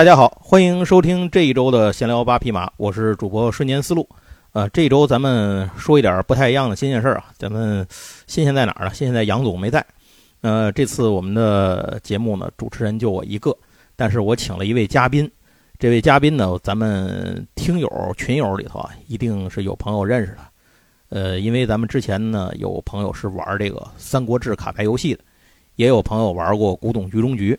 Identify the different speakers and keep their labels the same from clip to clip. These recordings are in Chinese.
Speaker 1: 大家好，欢迎收听这一周的闲聊八匹马，我是主播瞬间思路。呃，这一周咱们说一点不太一样的新鲜事儿啊。咱们新鲜在哪儿呢？新鲜在杨总没在。呃，这次我们的节目呢，主持人就我一个，但是我请了一位嘉宾。这位嘉宾呢，咱们听友群友里头啊，一定是有朋友认识他。呃，因为咱们之前呢，有朋友是玩这个《三国志》卡牌游戏的，也有朋友玩过《古董局中局》。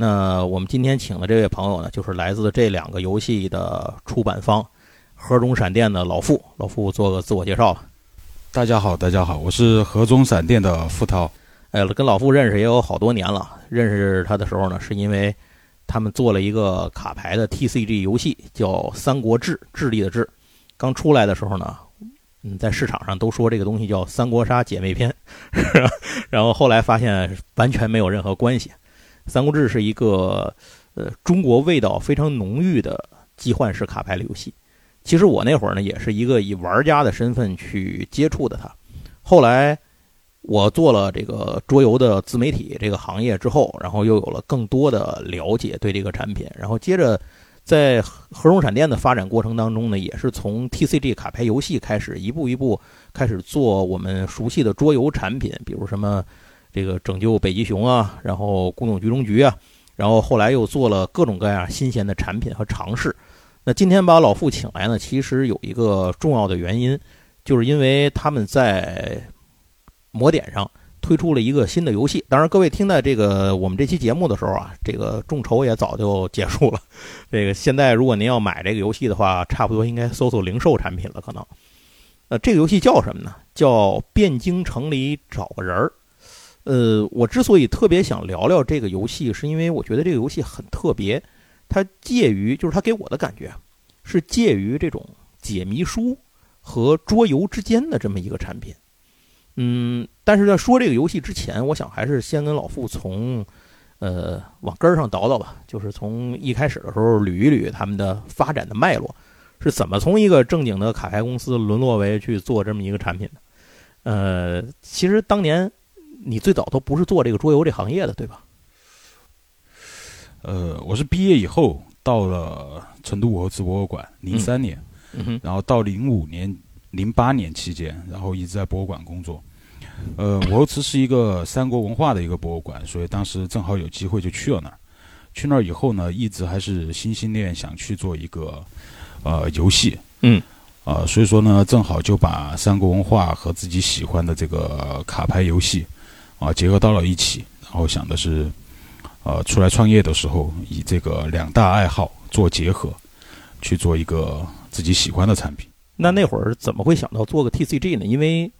Speaker 1: 那我们今天请的这位朋友呢，就是来自这两个游戏的出版方盒中闪电的老傅。老傅做个自我介绍吧。
Speaker 2: 大家好，大家好，我是盒中闪电的傅涛。
Speaker 1: 哎，跟老傅认识也有好多年了。认识他的时候呢，是因为他们做了一个卡牌的 TCG 游戏，叫《三国志》，智力的智。刚出来的时候呢，嗯，在市场上都说这个东西叫《三国杀姐妹篇》，然后后来发现完全没有任何关系。《三国志》是一个呃中国味道非常浓郁的集换式卡牌游戏。其实我那会儿呢，也是一个以玩家的身份去接触的它。后来我做了这个桌游的自媒体这个行业之后，然后又有了更多的了解对这个产品。然后接着在合中闪电的发展过程当中呢，也是从 TCG 卡牌游戏开始，一步一步开始做我们熟悉的桌游产品，比如什么。这个拯救北极熊啊，然后古董局中局啊，然后后来又做了各种各样新鲜的产品和尝试。那今天把老傅请来呢，其实有一个重要的原因，就是因为他们在魔点上推出了一个新的游戏。当然，各位听到这个我们这期节目的时候啊，这个众筹也早就结束了。这个现在如果您要买这个游戏的话，差不多应该搜搜零售产品了，可能。呃，这个游戏叫什么呢？叫《汴京城里找个人儿》。呃，我之所以特别想聊聊这个游戏，是因为我觉得这个游戏很特别，它介于就是它给我的感觉是介于这种解谜书和桌游之间的这么一个产品。嗯，但是在说这个游戏之前，我想还是先跟老傅从呃往根儿上倒倒吧，就是从一开始的时候捋一捋他们的发展的脉络，是怎么从一个正经的卡牌公司沦落为去做这么一个产品的。呃，其实当年。你最早都不是做这个桌游这行业的，对吧？
Speaker 2: 呃，我是毕业以后到了成都武侯祠博物馆，零三年，然后到零五年、零八年期间，然后一直在博物馆工作。呃，武侯祠是一个三国文化的一个博物馆，所以当时正好有机会就去了那儿。去那儿以后呢，一直还是心心念想去做一个呃游戏，
Speaker 1: 嗯。
Speaker 2: 啊，所以说呢，正好就把三国文化和自己喜欢的这个卡牌游戏。啊，结合到了一起，然后想的是，呃，出来创业的时候，以这个两大爱好做结合，去做一个自己喜欢的产品。
Speaker 1: 那那会儿怎么会想到做个 TCG 呢？因为，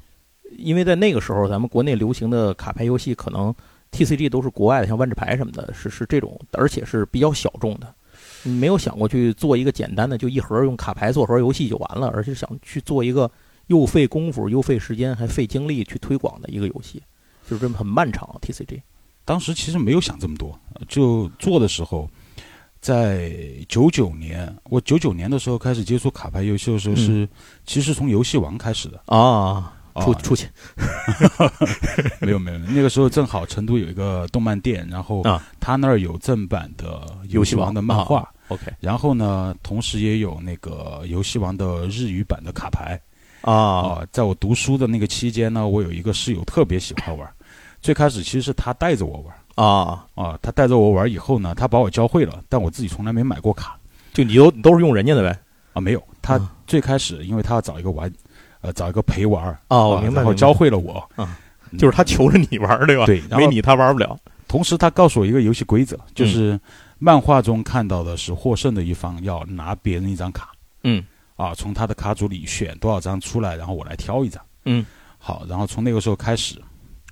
Speaker 1: 因为在那个时候，咱们国内流行的卡牌游戏，可能 TCG 都是国外的，像万智牌什么的，是是这种，而且是比较小众的。没有想过去做一个简单的，就一盒用卡牌做盒游戏就完了，而且想去做一个又费功夫、又费时间、还费精力去推广的一个游戏。就是这么很漫长，TCG，
Speaker 2: 当时其实没有想这么多，就做的时候，在九九年，我九九年的时候开始接触卡牌游戏的时候是，其实从游戏王开始的。
Speaker 1: 啊，出出去，
Speaker 2: 没有没有，那个时候正好成都有一个动漫店，然后啊，他那儿有正版的游戏王的漫画
Speaker 1: ，OK，
Speaker 2: 然后呢，同时也有那个游戏王的日语版的卡牌。
Speaker 1: 啊，
Speaker 2: 在我读书的那个期间呢，我有一个室友特别喜欢玩。最开始其实是他带着我玩
Speaker 1: 啊。
Speaker 2: 啊，他带着我玩以后呢，他把我教会了，但我自己从来没买过卡，
Speaker 1: 就你都都是用人家的呗。
Speaker 2: 啊？没有，他最开始因为他要找一个玩，呃，找一个陪玩
Speaker 1: 啊，我明白，
Speaker 2: 然后教会了我。
Speaker 1: 啊，就是他求着你玩对吧？
Speaker 2: 对，
Speaker 1: 没你他玩不了。
Speaker 2: 同时他告诉我一个游戏规则，就是漫画中看到的是获胜的一方要拿别人一张卡，
Speaker 1: 嗯，
Speaker 2: 啊，从他的卡组里选多少张出来，然后我来挑一张，
Speaker 1: 嗯，
Speaker 2: 好，然后从那个时候开始。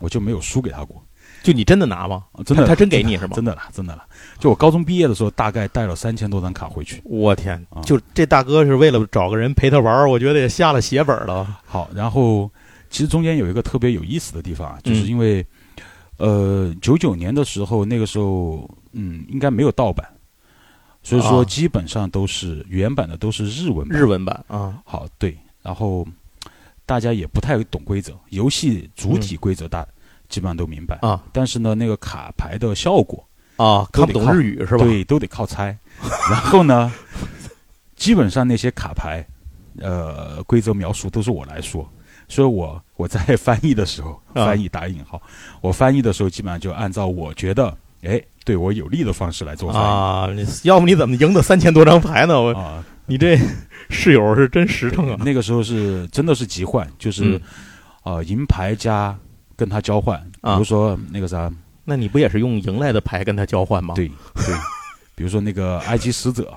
Speaker 2: 我就没有输给他过，
Speaker 1: 就你真的拿吗？
Speaker 2: 真的，
Speaker 1: 他真给你是吗？
Speaker 2: 真的了，真的了。就我高中毕业的时候，大概带了三千多张卡回去。
Speaker 1: 我天，就这大哥是为了找个人陪他玩，我觉得也下了血本了。
Speaker 2: 好，然后其实中间有一个特别有意思的地方，就是因为呃九九年的时候，那个时候嗯应该没有盗版，所以说基本上都是原版的都是日文
Speaker 1: 日文版啊。
Speaker 2: 好，对，然后。大家也不太懂规则，游戏主体规则大基本上都明白
Speaker 1: 啊。
Speaker 2: 但是呢，那个卡牌的效果，
Speaker 1: 啊，看不懂日语是吧？
Speaker 2: 对，都得靠猜。然后呢，基本上那些卡牌，呃，规则描述都是我来说，所以我我在翻译的时候，
Speaker 1: 啊
Speaker 2: 翻译打引号，我翻译的时候基本上就按照我觉得，哎，对我有利的方式来做翻译
Speaker 1: 啊，要不你怎么赢得三千多张牌呢？我
Speaker 2: 啊。
Speaker 1: 你这室友是真实诚啊！
Speaker 2: 那个时候是真的是急换，就是
Speaker 1: 嗯
Speaker 2: 呃银牌加跟他交换，比
Speaker 1: 啊
Speaker 2: 如说那个啥，
Speaker 1: 那你不也是用赢来的牌跟他交换吗？
Speaker 2: 对对，比如说那个埃及使者，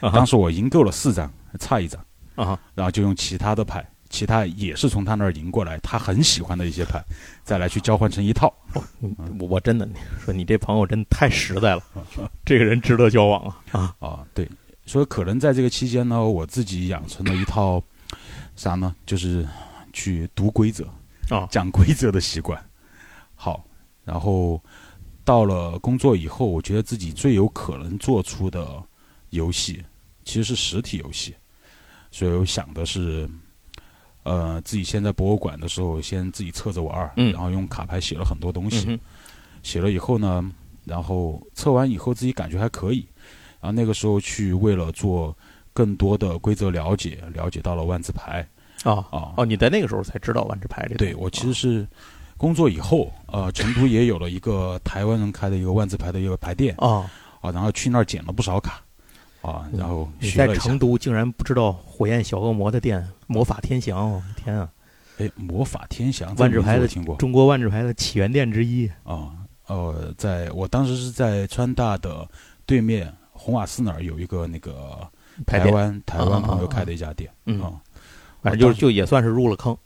Speaker 2: 当时我赢够了四张，还差一张，
Speaker 1: 啊
Speaker 2: 然后就用其他的牌，其他也是从他那儿赢过来，他很喜欢的一些牌，再来去交换成一套。
Speaker 1: 嗯我我真的说你这朋友真太实在了，这个人值得交往啊啊！
Speaker 2: 啊，对，所以可能在这个期间呢，我自己养成了一套啥呢？就是去读规则
Speaker 1: 啊
Speaker 2: 讲规则的习惯。好，然后到了工作以后，我觉得自己最有可能做出的游戏其实是实体游戏，所以我想的是。呃，自己先在博物馆的时候，先自己测着玩儿，
Speaker 1: 嗯
Speaker 2: 然后用卡牌写了很多东西。
Speaker 1: 嗯
Speaker 2: 写了以后呢，然后测完以后自己感觉还可以，然后那个时候去为了做更多的规则了解，了解到了万字牌
Speaker 1: 啊
Speaker 2: 啊。
Speaker 1: 哦，你在那个时候才知道万字牌这个？
Speaker 2: 对我其实是工作以后，呃，成都也有了一个台湾人开的一个万字牌的一个牌店
Speaker 1: 啊，
Speaker 2: 啊，然后去那儿捡了不少卡啊，然后
Speaker 1: 你在成。都竟然不知道火焰小恶魔的店魔法天祥，我的天啊！
Speaker 2: 哎，魔法天祥
Speaker 1: 万字牌的中国万字牌的起源店之一
Speaker 2: 啊，呃，在我当时是在川大的对面红瓦寺那儿有一个那个台，湾台湾朋友
Speaker 1: 啊
Speaker 2: 开的一家店
Speaker 1: 嗯
Speaker 2: 啊。
Speaker 1: 反正就就也算是入了坑。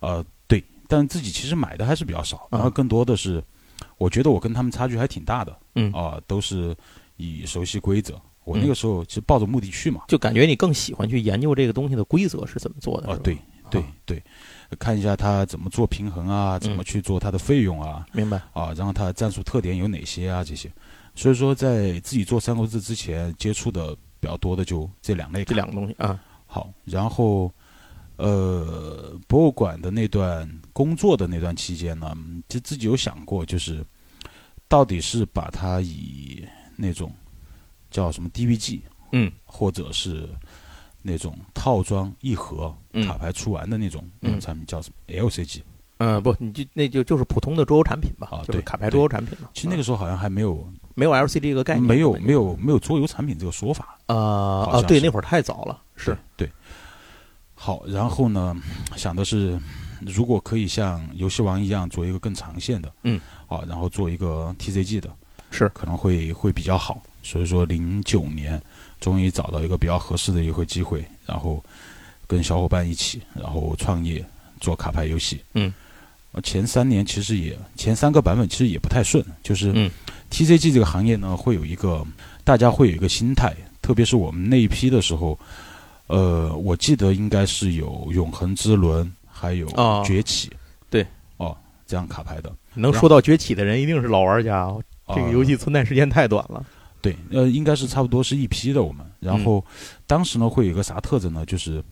Speaker 2: 呃，对，但自己其实买的还是比较少，
Speaker 1: 啊。
Speaker 2: 然后更多的是，我觉得我跟他们差距还挺大的。
Speaker 1: 嗯，
Speaker 2: 啊、都是以熟悉规则。我
Speaker 1: 嗯
Speaker 2: 那个时候其实抱着目的去嘛，
Speaker 1: 就感觉你更喜欢去研究这个东西的规则是怎么做的。
Speaker 2: 啊、对对
Speaker 1: 啊。
Speaker 2: 对，看一下它怎么做平衡啊，怎么
Speaker 1: 嗯
Speaker 2: 去做它的费用啊，
Speaker 1: 明白。
Speaker 2: 啊，然后它的战术特点有哪些啊这些。所以说，在自己做三国志之前，接触的比较多的就这两类
Speaker 1: 这两个东西啊，
Speaker 2: 好，然后呃，博物馆的那段工作的那段期间呢，嗯就自己有想过，就是到底是把它以那种叫什么 DVG，
Speaker 1: 嗯，
Speaker 2: 或者是那种套装一盒
Speaker 1: 嗯
Speaker 2: 卡牌出完的那种、那种
Speaker 1: 嗯
Speaker 2: 产品叫什么 LCG？
Speaker 1: 嗯，不，你就那就就是普通的桌游产品吧，
Speaker 2: 啊对
Speaker 1: 就是卡牌桌游产品嘛。
Speaker 2: 其实那个时候好像还没有
Speaker 1: 没有 LCD 这个概念，
Speaker 2: 没有没有没有桌游产品这个说法。
Speaker 1: 啊啊，对，那会儿太早了，是
Speaker 2: 对。对好，然后呢，想的是，如果可以像游戏王一样做一个更长线的，
Speaker 1: 嗯，
Speaker 2: 啊，然后做一个 TCG 的，
Speaker 1: 是
Speaker 2: 可能会会比较好。所以说，零九年终于找到一个比较合适的一个机会，然后跟小伙伴一起，然后创业做卡牌游戏。
Speaker 1: 嗯
Speaker 2: 呃，前三年其实也前三个版本其实也不太顺，就是
Speaker 1: 嗯
Speaker 2: TCG 这个行业呢，会有一个大家会有一个心态，特别是我们那一批的时候，呃，我记得应该是有永恒之轮，还有
Speaker 1: 哦
Speaker 2: 崛起，
Speaker 1: 对，
Speaker 2: 哦，这样卡牌的。
Speaker 1: 能说到崛起的人一定是老玩家，哦这个
Speaker 2: 呃
Speaker 1: 游戏存在时间太短了。
Speaker 2: 对，呃，应该是差不多是一批的我们。然
Speaker 1: 嗯
Speaker 2: 后当时呢，会有一个啥特征呢？就是，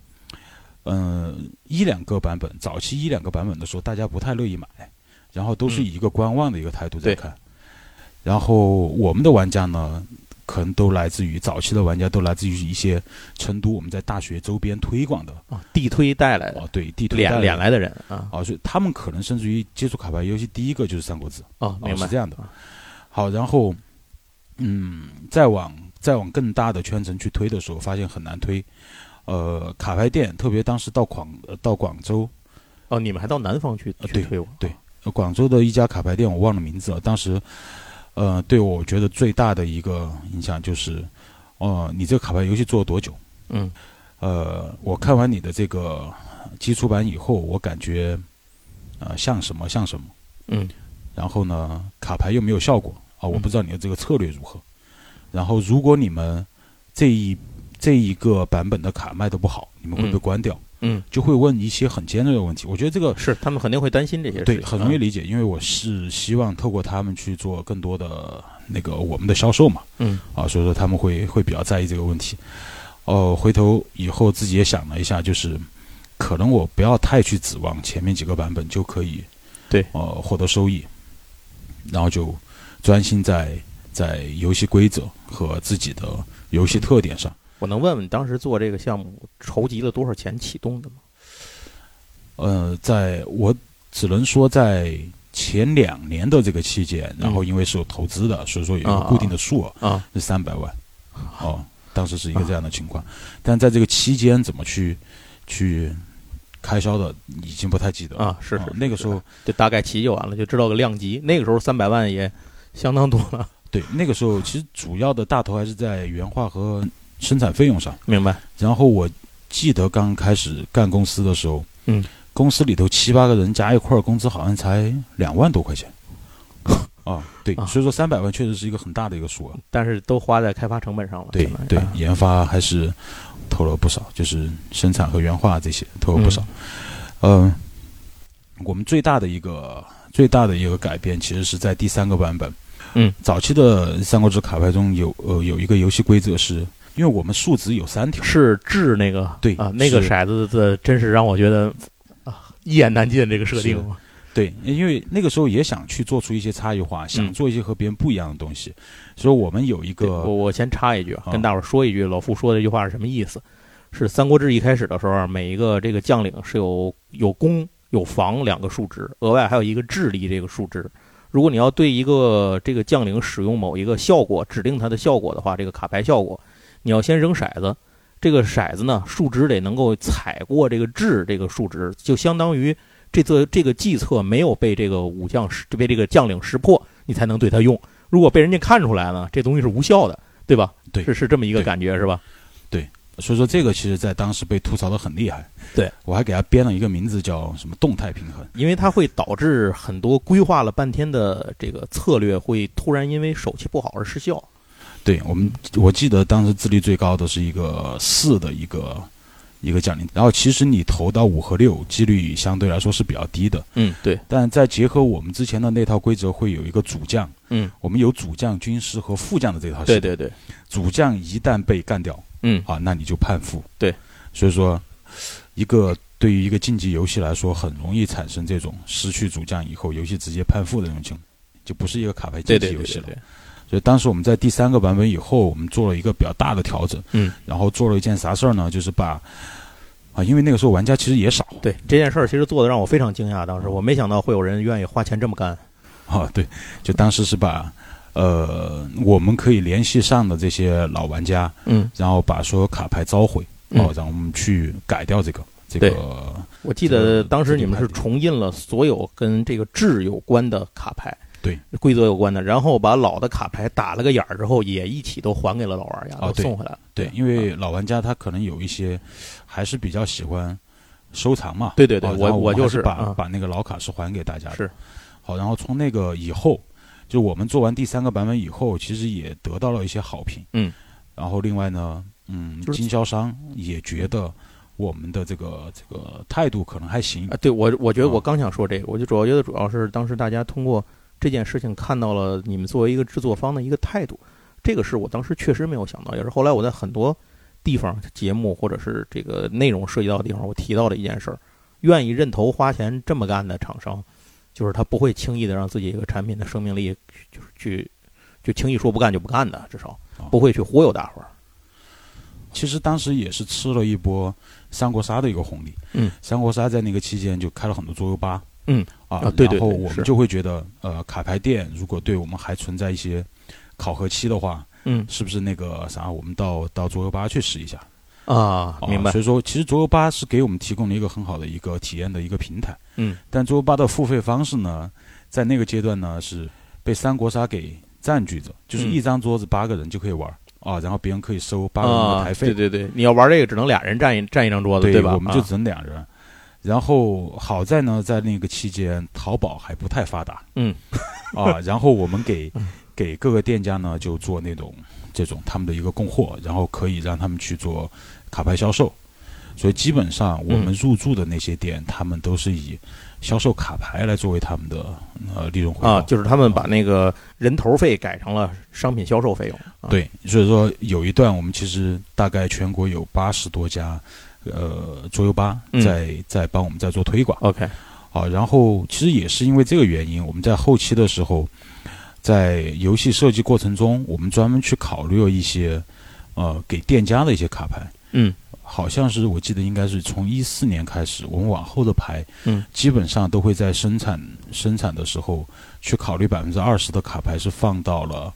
Speaker 2: 嗯、一两个版本，早期一两个版本的时候，大家不太乐意买，然后都是
Speaker 1: 嗯
Speaker 2: 以一个观望的一个态度在
Speaker 1: 对
Speaker 2: 看。然后我们的玩家呢，可能都来自于早期的玩家都来自于一些成都我们在大学周边推广的
Speaker 1: 啊，地推带来的
Speaker 2: 哦，对地推
Speaker 1: 脸
Speaker 2: 带
Speaker 1: 脸来的人啊
Speaker 2: 啊，所以他们可能甚至于接触卡牌游戏第一个就是《三国志》。
Speaker 1: 啊，
Speaker 2: 哦
Speaker 1: 明白
Speaker 2: 是这样的
Speaker 1: 啊。
Speaker 2: 好，然后，嗯，再往再往更大的圈层去推的时候，发现很难推。呃，卡牌店，特别当时到广呃到广州，
Speaker 1: 哦，你们还到南方去去推广？
Speaker 2: 对呃广州的一家卡牌店，我忘了名字了。当时，呃，对我觉得最大的一个影响就是，呃，你这个卡牌游戏做了多久？
Speaker 1: 嗯
Speaker 2: 呃，我看完你的这个基础版以后，我感觉，呃，像什么像什么。
Speaker 1: 嗯
Speaker 2: 然后呢，卡牌又没有效果啊，我
Speaker 1: 嗯
Speaker 2: 不知道你的这个策略如何。然后，如果你们这一这一个版本的卡卖的不好，你们会被
Speaker 1: 嗯
Speaker 2: 关掉，
Speaker 1: 嗯，
Speaker 2: 就会问一些很尖锐的问题。我觉得这个
Speaker 1: 是他们肯定会担心这些事情，
Speaker 2: 对很容易
Speaker 1: 嗯
Speaker 2: 理解，因为我是希望透过他们去做更多的那个我们的销售嘛，
Speaker 1: 嗯
Speaker 2: 啊，所以说他们会会比较在意这个问题。哦，回头以后自己也想了一下，就是可能我不要太去指望前面几个版本就可以
Speaker 1: 对
Speaker 2: 呃获得收益，然后就专心在在游戏规则和自己的游戏特点上。
Speaker 1: 我能问问当时做这个项目筹集了多少钱启动的吗？
Speaker 2: 呃，在我只能说在前两年的这个期间，然后因为是有投资的，所以说有一个固定的数额
Speaker 1: 啊，
Speaker 2: 是三百万。哦，当时是一个这样的情况，但在这个期间怎么去去开销的，已经不太记得
Speaker 1: 啊。是是，
Speaker 2: 那个时候
Speaker 1: 就大概齐就完了，就知道个量级。那个时候三百万也相当多了。
Speaker 2: 对，那个时候其实主要的大头还是在原画和生产费用上。
Speaker 1: 明白。
Speaker 2: 然后我记得刚开始干公司的时候，
Speaker 1: 嗯。
Speaker 2: 公司里头七八个人加一块儿，工资好像才两万多块钱。啊，对，所以说三百万确实是一个很大的一个数额，
Speaker 1: 但是都花在开发成本上了。
Speaker 2: 对对，研发还是投了不少，就是生产和原画这些投了不少。嗯，我们最大的一个最大的一个改变，其实是在第三个版本。
Speaker 1: 嗯，
Speaker 2: 早期的《三国志》卡牌中有呃有一个游戏规则是，因为我们数值有三条，
Speaker 1: 是智那个
Speaker 2: 对
Speaker 1: 啊，那个骰子的真是让我觉得。一言难尽，这个设定。
Speaker 2: 对，因为那个时候也想去做出一些差异化，想做一些和别人不一样的东西，所以我们有一个。
Speaker 1: 我我先插一句，跟大伙儿说一句，老傅说的这句话是什么意思？是《三国志》一开始的时候，每一个这个将领是有有攻有防两个数值，额外还有一个智力这个数值。如果你要对一个这个将领使用某一个效果，指定它的效果的话，这个卡牌效果，你要先扔骰子。这个骰子呢，数值得能够踩过这个掷这个数值，就相当于这次这个计策没有被这个武将识被这个将领识破，你才能对他用。如果被人家看出来呢，这东西是无效的，对吧？
Speaker 2: 对，
Speaker 1: 是是这么一个感觉，是吧？
Speaker 2: 对，所以说这个其实在当时被吐槽的很厉害。
Speaker 1: 对
Speaker 2: 我还给他编了一个名字叫什么动态平衡，
Speaker 1: 因为它会导致很多规划了半天的这个策略会突然因为手气不好而失效。
Speaker 2: 对我们，我记得当时智力最高的是一个四的一个一个奖励，然后其实你投到五和六，几率相对来说是比较低的。
Speaker 1: 嗯，对。
Speaker 2: 但再结合我们之前的那套规则，会有一个主将。
Speaker 1: 嗯，
Speaker 2: 我们有主将、军师和副将的这套系
Speaker 1: 统。对对对。
Speaker 2: 主将一旦被干掉，
Speaker 1: 嗯，
Speaker 2: 啊，那你就判负。
Speaker 1: 对。
Speaker 2: 所以说，一个对于一个竞技游戏来说，很容易产生这种失去主将以后，游戏直接判负的这种情况，就不是一个卡牌竞技游戏了。所以当时我们在第三个版本以后，我们做了一个比较大的调整，
Speaker 1: 嗯，
Speaker 2: 然后做了一件啥事儿呢？就是把啊，因为那个时候玩家其实也少，
Speaker 1: 对这件事儿其实做的让我非常惊讶。当时我没想到会有人愿意花钱这么干，
Speaker 2: 啊，对，就当时是把呃我们可以联系上的这些老玩家，
Speaker 1: 嗯，
Speaker 2: 然后把所有卡牌召回，哦，让我们去改掉这个这个。
Speaker 1: 我记得当时你们是重印了所有跟这个智有关的卡牌。
Speaker 2: 对
Speaker 1: 规则有关的，然后把老的卡牌打了个眼儿之后，也一起都还给了老玩家，都送回来了。
Speaker 2: 对，因为老玩家他可能有一些还是比较喜欢收藏嘛。
Speaker 1: 对对对，我
Speaker 2: 我
Speaker 1: 就是
Speaker 2: 把把那个老卡是还给大家的。
Speaker 1: 是，
Speaker 2: 好，然后从那个以后，就我们做完第三个版本以后，其实也得到了一些好评。
Speaker 1: 嗯，
Speaker 2: 然后另外呢，嗯，经销商也觉得我们的这个这个态度可能还行。
Speaker 1: 啊，对我我觉得我刚想说这个，我就主要觉得主要是当时大家通过。这件事情看到了你们作为一个制作方的一个态度，这个是我当时确实没有想到，也是后来我在很多地方节目或者是这个内容涉及到的地方，我提到的一件事儿。愿意认头花钱这么干的厂商，就是他不会轻易的让自己一个产品的生命力就是去就轻易说不干就不干的，至少不会去忽悠大伙儿。
Speaker 2: 其实当时也是吃了一波三国杀的一个红利，
Speaker 1: 嗯，
Speaker 2: 三国杀在那个期间就开了很多桌游吧。
Speaker 1: 嗯
Speaker 2: 啊，
Speaker 1: 对对，
Speaker 2: 然后我们就会觉得，呃，卡牌店如果对我们还存在一些考核期的话，
Speaker 1: 嗯，
Speaker 2: 是不是那个啥，我们到到桌游吧去试一下
Speaker 1: 啊？明白。
Speaker 2: 所以说，其实桌游吧是给我们提供了一个很好的一个体验的一个平台。
Speaker 1: 嗯，
Speaker 2: 但桌游吧的付费方式呢，在那个阶段呢是被三国杀给占据着，就是一张桌子八个人就可以玩啊，然后别人可以收八个人的台费。
Speaker 1: 对对对，你要玩这个只能俩人占一占一张桌子，
Speaker 2: 对
Speaker 1: 吧？
Speaker 2: 我们就只能俩人。然后好在呢，在那个期间，淘宝还不太发达。
Speaker 1: 嗯，
Speaker 2: 啊，然后我们给给各个店家呢，就做那种这种他们的一个供货，然后可以让他们去做卡牌销售。所以基本上我们入驻的那些店，他们都是以销售卡牌来作为他们的呃利润回报。
Speaker 1: 啊，就是他们把那个人头费改成了商品销售费用。
Speaker 2: 对，所以说有一段我们其实大概全国有八十多家。呃，桌游吧在在帮我们在做推广。
Speaker 1: OK，
Speaker 2: 好，然后其实也是因为这个原因，我们在后期的时候，在游戏设计过程中，我们专门去考虑了一些呃给店家的一些卡牌。
Speaker 1: 嗯，
Speaker 2: 好像是我记得应该是从一四年开始，我们往后的牌，
Speaker 1: 嗯，
Speaker 2: 基本上都会在生产生产的时候去考虑百分之二十的卡牌是放到了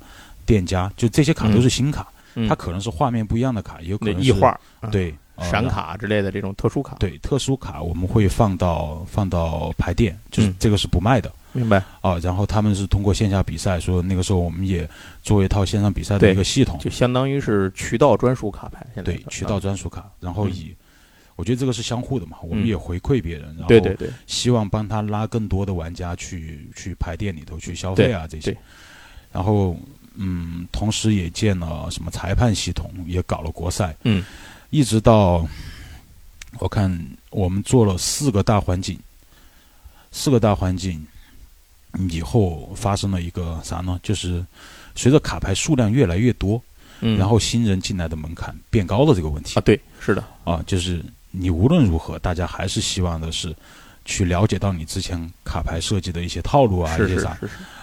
Speaker 2: 店家，就这些卡都是新卡，
Speaker 1: 嗯。
Speaker 2: 它可能是画面不一样的卡，也有可能
Speaker 1: 异画、
Speaker 2: 对呃
Speaker 1: 闪卡之类的这种特殊卡。，
Speaker 2: 对特殊卡我们会放到放到排店，就是
Speaker 1: 嗯。
Speaker 2: 这个是不卖的。
Speaker 1: 明白。
Speaker 2: 啊，然后他们是通过线下比赛，说那个时候我们也做一套线上比赛的一个系统，
Speaker 1: 就相当于是渠道专属卡牌，
Speaker 2: 对渠道
Speaker 1: 啊
Speaker 2: 专属卡，然后以，我觉得这个是相互的嘛，我们
Speaker 1: 嗯
Speaker 2: 也回馈别人，然后
Speaker 1: 对对对，
Speaker 2: 希望帮他拉更多的玩家去去排店里头去消费啊这些，然后嗯，同时也建了什么裁判系统，也搞了国赛，
Speaker 1: 嗯，
Speaker 2: 一直到我看我们做了四个大环境，四个大环境以后发生了一个啥呢？就是随着卡牌数量越来越多，
Speaker 1: 嗯，
Speaker 2: 然后新人进来的门槛变高的这个问题
Speaker 1: 啊，对，是的，
Speaker 2: 啊，就是你无论如何，大家还是希望的是去了解到你之前卡牌设计的一些套路啊，一些啥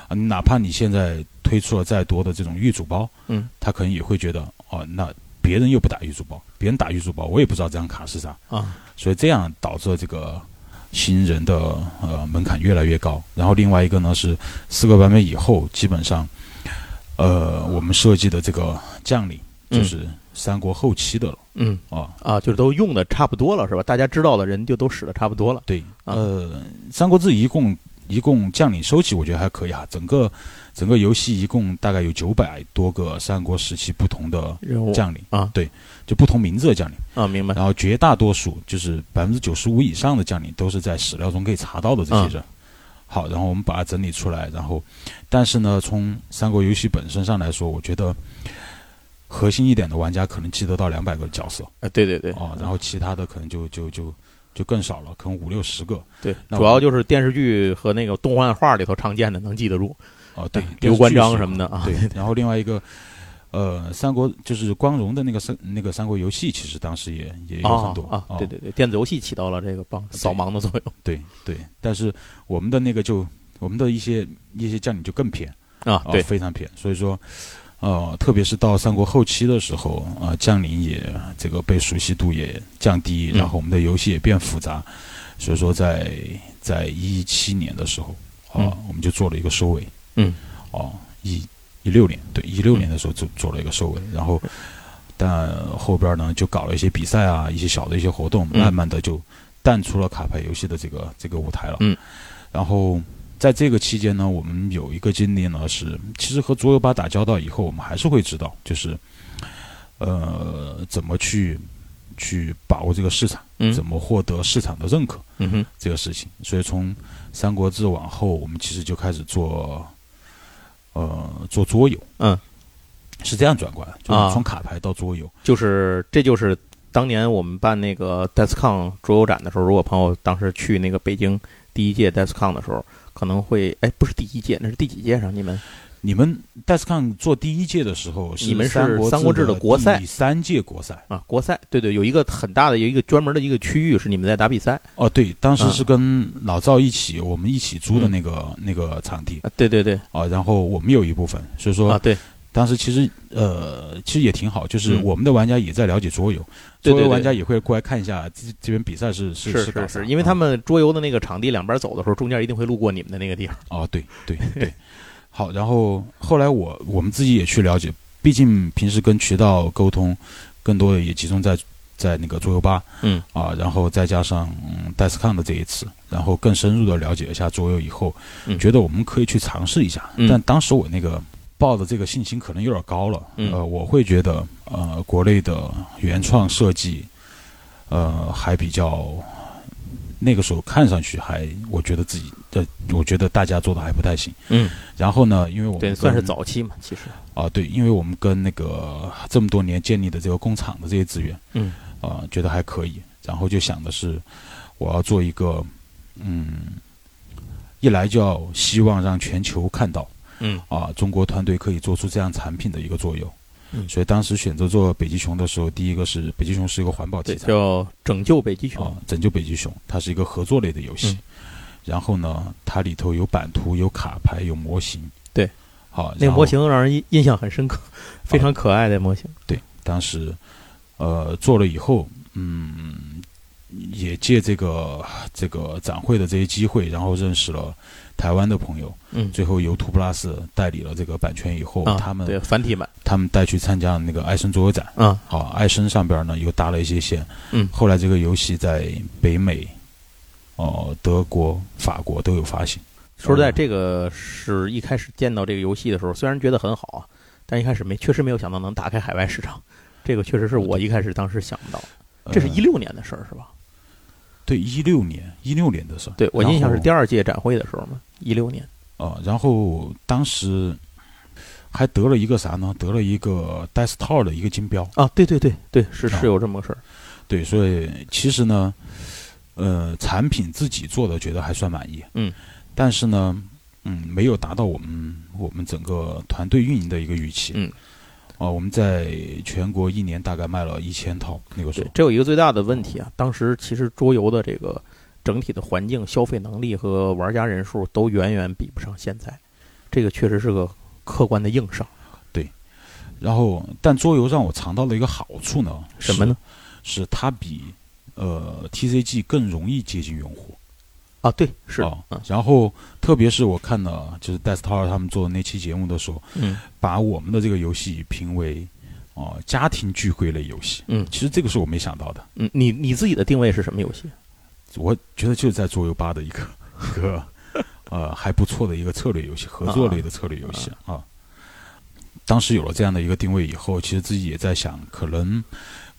Speaker 2: 啊，哪怕你现在推出了再多的这种预组包，
Speaker 1: 嗯，
Speaker 2: 他可能也会觉得哦，那别人又不打预组包，别人打预组包，我也不知道这张卡是啥，
Speaker 1: 啊，
Speaker 2: 所以这样导致了这个新人的呃门槛越来越高。然后另外一个呢是四个版本以后，基本上呃我们设计的这个将领就是三国后期的了、
Speaker 1: 嗯
Speaker 2: 啊。
Speaker 1: 啊，就是都用的差不多了，是吧？大家知道的人就都使的差不多了。
Speaker 2: 对，
Speaker 1: 啊
Speaker 2: 呃，《三国志》一共一共将领收集，我觉得还可以啊。整个整个游戏一共大概有九百多个三国时期不同的将领
Speaker 1: 啊，
Speaker 2: 对，就不同名字的将领。
Speaker 1: 啊，明白。
Speaker 2: 然后绝大多数就是百分之九十五以上的将领都是在史料中可以查到的这些人。好，然后我们把它整理出来，然后，但是呢，从三国游戏本身上来说，我觉得核心一点的玩家可能记得到两百个角色
Speaker 1: 啊，对对对，
Speaker 2: 哦，然后其他的可能就就就就更少了，可能五六十个。
Speaker 1: 对，主要就是电视剧和那个动漫画里头常见的能记得住。
Speaker 2: 哦，对，
Speaker 1: 刘关张什么的啊。
Speaker 2: 对，然后另外一个，呃，三国就是光荣的那个三那个三国游戏，其实当时也也有很多
Speaker 1: 啊，
Speaker 2: 哦
Speaker 1: 对对对，电子游戏起到了这个帮扫盲的作用
Speaker 2: 对对，但是我们的那个就我们的一些一些将领就更偏
Speaker 1: 啊，
Speaker 2: 啊、
Speaker 1: 对，
Speaker 2: 非常偏，所以说。呃，特别是到三国后期的时候，啊，将领也这个被熟悉度也降低，
Speaker 1: 嗯
Speaker 2: 然后我们的游戏也变复杂，所以说在在一七年的时候，啊，
Speaker 1: 嗯。
Speaker 2: 我们就做了一个收尾，
Speaker 1: 嗯，
Speaker 2: 哦，一一六年，对，一六年的时候做做了一个收尾，然后，但后边呢就搞了一些比赛啊，一些小的一些活动，
Speaker 1: 嗯
Speaker 2: 慢慢的就淡出了卡牌游戏的这个这个舞台了。
Speaker 1: 嗯，
Speaker 2: 然后在这个期间呢，我们有一个经历呢是，其实和桌游吧打交道以后，我们还是会知道，就是，呃，怎么去去把握这个市场，
Speaker 1: 嗯
Speaker 2: 怎么获得市场的认可。
Speaker 1: 嗯哼，
Speaker 2: 这个事情。所以从《三国志》往后，我们其实就开始做，呃，做桌游，
Speaker 1: 嗯，
Speaker 2: 是这样转过来，就
Speaker 1: 啊
Speaker 2: 是从卡牌到桌游。
Speaker 1: 就是这就是当年我们办那个 DESCON 桌游展的时候，如果朋友当时去那个北京第一届 DESCON 的时候，可能会哎，不是第一届，那是第几届上？你们
Speaker 2: 你们 DESCON 做第一届的时候，
Speaker 1: 你们是
Speaker 2: 三国
Speaker 1: 志的
Speaker 2: 的
Speaker 1: 国赛
Speaker 2: 第三届国赛。
Speaker 1: 啊，国赛，对对，有一个很大的有一个专门的一个区域是你们在打比赛
Speaker 2: 哦，对，当时
Speaker 1: 啊。
Speaker 2: 是跟老赵一起，我们一起租的那个、那个场地。
Speaker 1: 啊，对对对。
Speaker 2: 啊，然后我们有一部分，所以说
Speaker 1: 啊，对。
Speaker 2: 当时其实呃，其实也挺好，就是
Speaker 1: 嗯。
Speaker 2: 我们的玩家也在了解桌游，
Speaker 1: 对对对
Speaker 2: 桌游玩家也会过来看一下这这边比赛是是
Speaker 1: 是是，因为
Speaker 2: 啊。
Speaker 1: 他们桌游的那个场地两边走的时候，中间一定会路过你们的那个地方。
Speaker 2: 哦，对对对，好，然后后来我我们自己也去了解，毕竟平时跟渠道沟通，更多的也集中在在那个桌游吧
Speaker 1: 嗯
Speaker 2: 啊，然后再加上嗯 DESCON 的这一次，然后更深入的了解一下桌游以后，
Speaker 1: 嗯
Speaker 2: 觉得我们可以去尝试一下，
Speaker 1: 嗯
Speaker 2: 但当时我那个。抱的这个信心可能有点高了，
Speaker 1: 嗯
Speaker 2: 呃，我会觉得，呃，国内的原创设计，呃，还比较，那个时候看上去还，我觉得自己的，我觉得大家做的还不太行。
Speaker 1: 嗯，
Speaker 2: 然后呢，因为我们
Speaker 1: 对，算是早期嘛，其实。
Speaker 2: 啊，对，因为我们跟那个这么多年建立的这个工厂的这些资源，
Speaker 1: 嗯
Speaker 2: 啊，觉得还可以，然后就想的是，我要做一个，嗯，一来就要希望让全球看到
Speaker 1: 嗯
Speaker 2: 啊，中国团队可以做出这样产品的一个作用。
Speaker 1: 嗯
Speaker 2: 所以当时选择做北极熊的时候，第一个是北极熊是一个环保题，材，
Speaker 1: 叫拯救北极熊。
Speaker 2: 啊，拯救北极熊，它是一个合作类的游戏。
Speaker 1: 嗯
Speaker 2: 然后呢，它里头有版图、有卡牌、有模型。
Speaker 1: 对。
Speaker 2: 好，
Speaker 1: 那个模型让人印印象很深刻，非常可爱的模型。
Speaker 2: 对，当时呃做了以后，嗯，也借这个这个展会的这些机会，然后认识了台湾的朋友。
Speaker 1: 嗯，
Speaker 2: 最后由图 plus 代理了这个版权以后，他们
Speaker 1: 对繁体版，
Speaker 2: 他们带去参加那个艾森桌游展。
Speaker 1: 嗯，
Speaker 2: 好，艾森上边呢又搭了一些线。
Speaker 1: 嗯，
Speaker 2: 后来这个游戏在北美、哦德国、法国都有发行。
Speaker 1: 说实在，这个是一开始见到这个游戏的时候，虽然觉得很好啊，但一开始没确实没有想到能打开海外市场。这个确实是我一开始当时想不到。这是一六年的事儿是吧？
Speaker 2: 对，一六年，一六年的事儿。
Speaker 1: 对我印象是第二届展会的时候嘛，一六年。
Speaker 2: 啊，然后当时还得了一个啥呢？得了一个 Death Tower 的一个金标。
Speaker 1: 啊，对对对对，是是有这么个事儿。
Speaker 2: 对，所以其实呢，呃，产品自己做的觉得还算满意。
Speaker 1: 嗯。
Speaker 2: 但是呢，嗯，没有达到我们我们整个团队运营的一个预期。
Speaker 1: 嗯，
Speaker 2: 啊，我们在全国一年大概卖了一千套，那个时候。
Speaker 1: 这有一个最大的问题啊，当时其实桌游的这个整体的环境、消费能力和玩家人数都远远比不上现在，这个确实是个客观的硬伤。
Speaker 2: 对，然后但桌游让我尝到了一个好处呢，
Speaker 1: 什么呢？
Speaker 2: 是它比呃 TCG 更容易接近用户。
Speaker 1: 啊，对，是
Speaker 2: 啊，然后特别是我看了就是 d e s t o r 他们做的那期节目的时候，
Speaker 1: 嗯，
Speaker 2: 把我们的这个游戏评为哦家庭聚会类游戏，
Speaker 1: 嗯，
Speaker 2: 其实这个是我没想到的，
Speaker 1: 嗯，你你自己的定位是什么游戏？
Speaker 2: 我觉得就是在桌游吧的一个一个呃还不错的一个策略游戏，合作类的策略游戏啊。当时有了这样的一个定位以后，其实自己也在想，可能